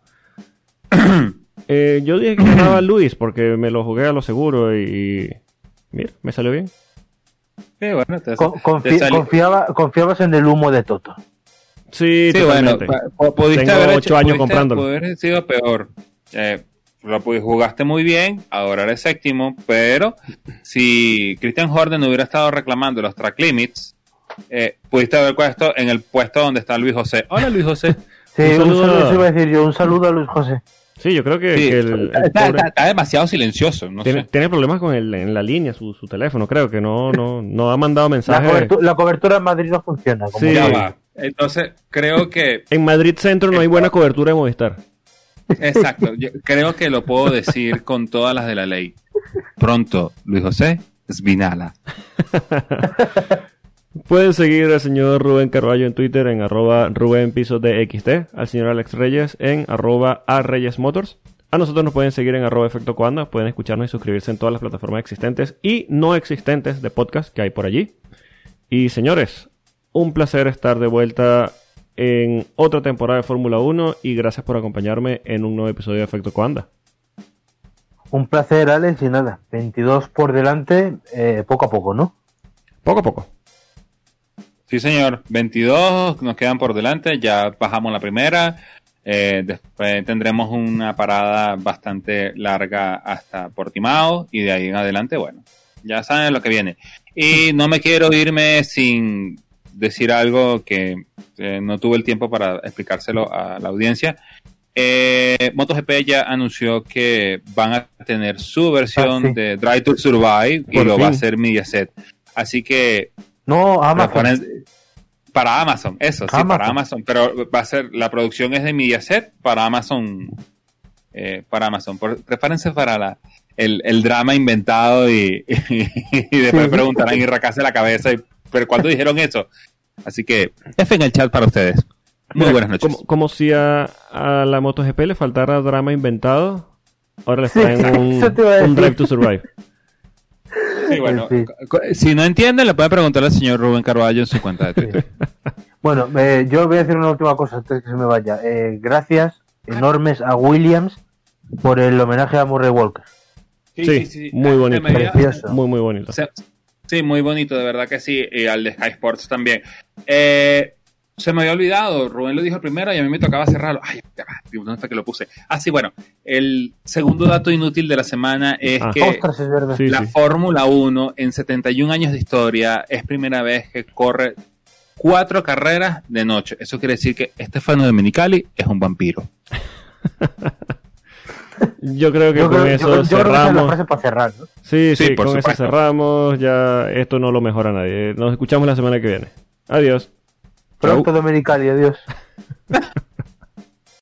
Eh, yo dije que ganaba Luis porque me lo jugué a lo seguro y, y mira, me salió bien. Sí, bueno, te, Con- te confi- salió- confiaba, confiabas en el humo de Toto. Sí, Sí, bueno, totalmente. pudiste Tengo haber ocho años pudiste- comprándolo. pudo haber sido peor. Eh, lo jugaste muy bien, ahora eres séptimo, pero si Christian no hubiera estado reclamando los track limits, eh, pudiste haber puesto en el puesto donde está Luis José. Hola Luis José. Sí, Un un saludo saludo, a- iba a decir yo. Un saludo a Luis José. Sí, yo creo que, Sí, que el, el está, pobre está- está demasiado silencioso, no tiene, sé. tiene problemas con el, en la línea, su, su teléfono, creo que no, no, no ha mandado La, mensajes. la cobertura en Madrid no funciona. Como Sí. Ya va. Entonces, creo que En Madrid Centro no hay buena cobertura de Movistar. Exacto, yo creo que lo puedo decir con todas las de la ley. Pronto, Luis José Svinala. Pueden seguir al señor Rubén Carballo en Twitter en arroba Rubén Piso al señor Alex Reyes en arroba A Reyes Motors. A nosotros nos pueden seguir en arroba Efecto Coanda, pueden escucharnos y suscribirse en todas las plataformas existentes y no existentes de podcast que hay por allí. Y señores, un placer estar de vuelta en otra temporada de Fórmula 1 y gracias por acompañarme en un nuevo episodio de Efecto Coanda. Un placer, Alex, y nada. 22 por delante, eh, poco a poco, ¿no? Poco a poco. Sí, señor. 22 nos quedan por delante. Ya bajamos la primera. Eh, después tendremos una parada bastante larga hasta Portimao. Y de ahí en adelante, bueno, ya saben lo que viene. Y no me quiero irme sin decir algo que eh, no tuve el tiempo para explicárselo a la audiencia. Eh, MotoGP ya anunció que van a tener su versión Ah, sí. de Drive to Survive y lo va a hacer Mediaset. Así que No, Amazon. para Amazon, eso, sí, para Amazon. Pero va a ser, la producción es de Mediaset para Amazon. eh, para Amazon. Por- prepárense para la, el, el drama inventado y, y después preguntarán y racarse la cabeza. y- pero ¿cuándo dijeron eso? Así que F en el chat para ustedes. Muy Mira, buenas noches. Como, como si a, a la MotoGP le faltara drama inventado, ahora le Sí, traen un, a un decir. Drive to Survive. Sí, bueno, Sí. si no entienden, le pueden preguntar al señor Rubén Carballo en su cuenta de Twitter. Bueno, eh, yo voy a decir una última cosa antes de que se me vaya. Eh, gracias enormes a Williams por el homenaje a Murray Walker. Sí, muy bonito. Precioso. Muy, muy bonito. O sea, sí, muy bonito, de verdad que sí. Y al de Sky Sports también. Eh, se me había olvidado, Rubén lo dijo primero y a mí me tocaba cerrarlo. Ay, ya va, ¿dónde fue que lo puse? Ah, sí, bueno. El segundo dato inútil de la semana es Ah. que Ostras, es verdad. Sí, la sí. Fórmula 1 en 71 años de historia es primera vez que corre cuatro carreras de noche. Eso quiere decir que Estefano Domenicali es un vampiro. Yo creo que Yo con creo, eso yo- yo creo que cerramos. para cerrar, ¿no? Sí, sí, Sí, por con eso supuesto. cerramos. Ya esto no lo mejora nadie. Nos escuchamos la semana que viene. Adiós. Pronto, Domenicali, adiós.